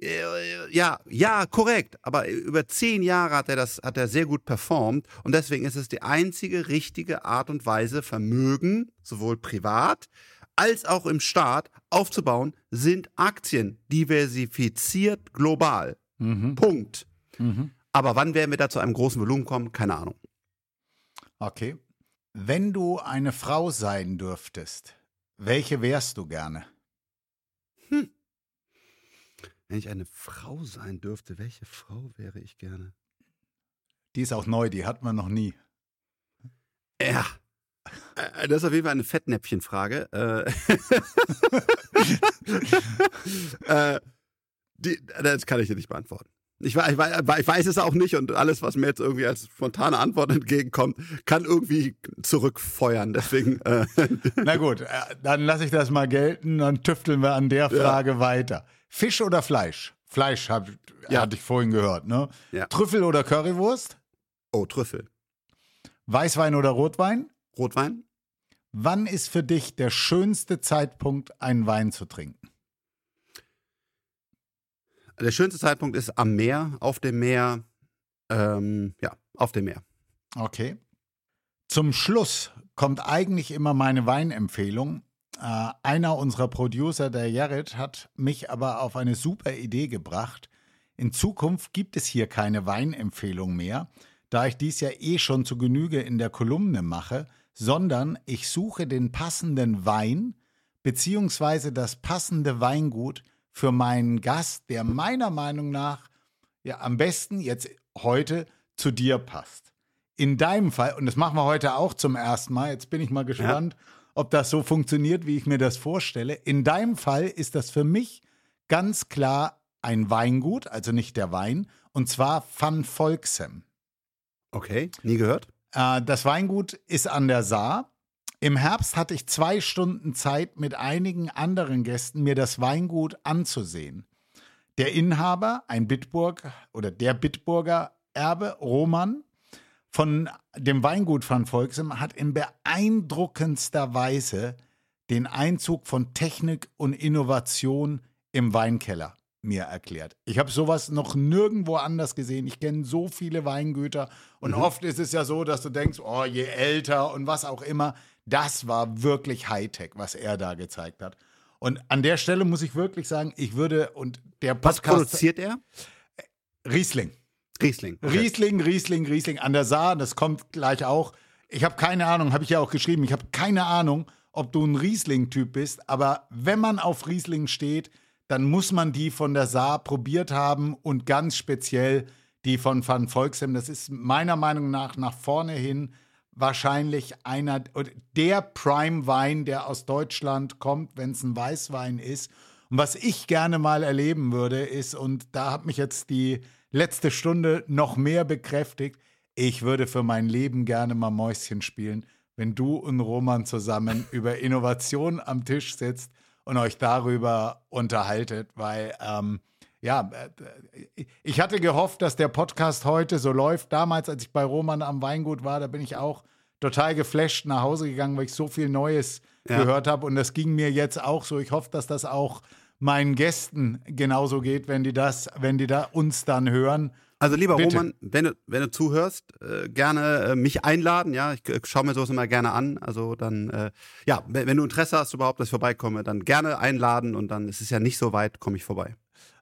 Äh, Ja, ja, korrekt. Aber über zehn Jahre hat er das, hat er sehr gut performt und deswegen ist es die einzige richtige Art und Weise, Vermögen, sowohl privat als auch im Staat aufzubauen, sind Aktien diversifiziert global. Mhm. Punkt. Mhm. Aber wann werden wir da zu einem großen Volumen kommen? Keine Ahnung. Okay. Wenn du eine Frau sein dürftest, welche wärst du gerne? Hm. Wenn ich eine Frau sein dürfte, welche Frau wäre ich gerne? Die ist auch neu, die hat man noch nie. Ja. Äh, Das ist auf jeden Fall eine Fettnäpfchenfrage. Äh, äh, die, das kann ich dir nicht beantworten. Ich, ich, ich weiß es auch nicht und alles, was mir jetzt irgendwie als spontane Antwort entgegenkommt, kann irgendwie zurückfeuern. Deswegen, äh, Na gut, äh, dann lasse ich das mal gelten, dann tüfteln wir an der Frage weiter. Fisch oder Fleisch? Fleisch hab, Ja. hatte ich vorhin gehört, ne? Ja. Trüffel oder Currywurst? oh, Trüffel. Weißwein oder Rotwein? Rotwein? Wann ist für dich der schönste Zeitpunkt, einen Wein zu trinken? Der schönste Zeitpunkt ist am Meer, auf dem Meer. Ähm, ja, auf dem Meer. Okay. Zum Schluss kommt eigentlich immer meine Weinempfehlung. Äh, einer unserer Producer, der Jared, hat mich aber auf eine super Idee gebracht. In Zukunft gibt es hier keine Weinempfehlung mehr, da ich dies ja eh schon zu Genüge in der Kolumne mache, sondern ich suche den passenden Wein beziehungsweise das passende Weingut für meinen Gast, der meiner Meinung nach ja am besten jetzt heute zu dir passt. In deinem Fall, und das machen wir heute auch zum ersten Mal, jetzt bin ich mal gespannt, ob das so funktioniert, wie ich mir das vorstelle. In deinem Fall ist das für mich ganz klar ein Weingut, also nicht der Wein, und zwar Van Volksem. Okay, nie gehört. Äh, das Weingut ist an der Saar. Im Herbst hatte ich zwei Stunden Zeit, mit einigen anderen Gästen mir das Weingut anzusehen. Der Inhaber, ein Bitburg oder der Bitburger Erbe, Roman, von dem Weingut van Volksem, hat in beeindruckendster Weise den Einzug von Technik und Innovation im Weinkeller mir erklärt. Ich habe sowas noch nirgendwo anders gesehen. Ich kenne so viele Weingüter und oft ist es ja so, dass du denkst, oh, je älter und was auch immer. Das war wirklich Hightech, was er da gezeigt hat. Und an der Stelle muss ich wirklich sagen, ich würde und der Was Podcast produziert er? Riesling. Riesling. Okay. Riesling, Riesling, Riesling an der Saar, das kommt gleich auch. Ich habe keine Ahnung, habe ich ja auch geschrieben, ich habe keine Ahnung, ob du ein Riesling-Typ bist, aber wenn man auf Riesling steht, dann muss man die von der Saar probiert haben und ganz speziell die von Van Volksem. Das ist meiner Meinung nach nach vorne hin wahrscheinlich einer der Prime-Wein, der aus Deutschland kommt, wenn es ein Weißwein ist. Und was ich gerne mal erleben würde, ist, und da hat mich jetzt die letzte Stunde noch mehr bekräftigt, ich würde für mein Leben gerne mal Mäuschen spielen, wenn du und Roman zusammen über Innovation am Tisch sitzt und euch darüber unterhaltet, weil ähm, ja, äh, ich hatte gehofft, dass der Podcast heute so läuft. Damals, als ich bei Roman am Weingut war, da bin ich auch total geflasht nach Hause gegangen, weil ich so viel Neues Ja. gehört habe. Und das ging mir jetzt auch so. Ich hoffe, dass das auch meinen Gästen genauso geht, wenn die das, wenn die da uns dann hören. Also lieber Bitte. Roman, wenn du, wenn du zuhörst, äh, gerne äh, mich einladen, ja, ich äh, schaue mir sowas immer gerne an. Also dann, äh, ja, wenn, wenn du Interesse hast überhaupt, dass ich vorbeikomme, dann gerne einladen und dann ist es ja nicht so weit, komme ich vorbei.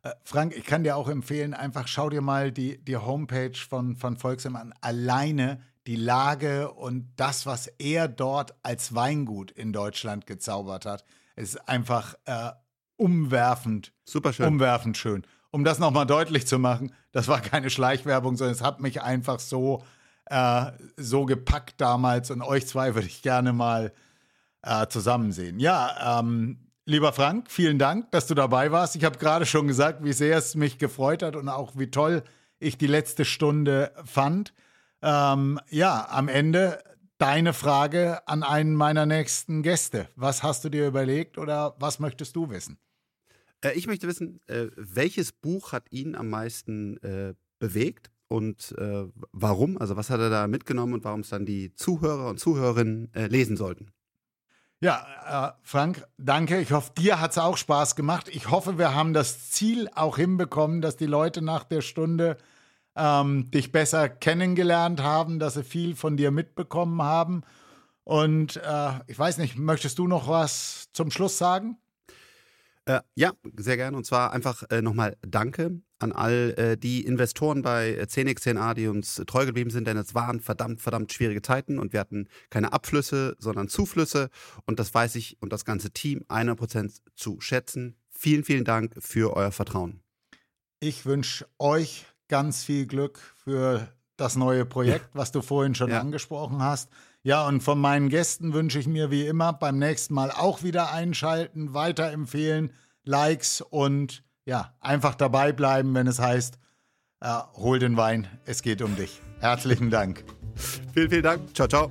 Äh, Frank, ich kann dir auch empfehlen, einfach schau dir mal die, die Homepage von, von Volksem an. Alleine die Lage und das, was er dort als Weingut in Deutschland gezaubert hat, ist einfach äh, umwerfend, Super schön. umwerfend schön. Um das nochmal deutlich zu machen, das war keine Schleichwerbung, sondern es hat mich einfach so, äh, so gepackt damals und euch zwei würde ich gerne mal äh, zusammen sehen. Ja, ähm, lieber Frank, vielen Dank, dass du dabei warst. Ich habe gerade schon gesagt, wie sehr es mich gefreut hat und auch wie toll ich die letzte Stunde fand. Ähm, ja, am Ende deine Frage an einen meiner nächsten Gäste. Was hast du dir überlegt oder was möchtest du wissen? Äh, ich möchte wissen, äh, welches Buch hat ihn am meisten äh, bewegt und äh, warum? Also was hat er da mitgenommen und warum es dann die Zuhörer und Zuhörerinnen äh, lesen sollten? Ja, äh, Frank, danke. Ich hoffe, dir hat es auch Spaß gemacht. Ich hoffe, wir haben das Ziel auch hinbekommen, dass die Leute nach der Stunde ähm, dich besser kennengelernt haben, dass sie viel von dir mitbekommen haben. Und äh, ich weiß nicht, möchtest du noch was zum Schluss sagen? Äh, ja, sehr gerne. Und zwar einfach äh, nochmal Danke an all äh, die Investoren bei 10x10a, die uns treu geblieben sind, denn es waren verdammt, verdammt schwierige Zeiten und wir hatten keine Abflüsse, sondern Zuflüsse. Und das weiß ich und das ganze Team 100% zu schätzen. Vielen, vielen Dank für euer Vertrauen. Ich wünsche euch ganz viel Glück für das neue Projekt, was du vorhin schon ja. angesprochen hast. Ja, und von meinen Gästen wünsche ich mir wie immer beim nächsten Mal auch wieder einschalten, weiterempfehlen, Likes und ja, einfach dabei bleiben, wenn es heißt, äh, hol den Wein, es geht um dich. Herzlichen Dank. vielen, vielen Dank. Ciao, ciao.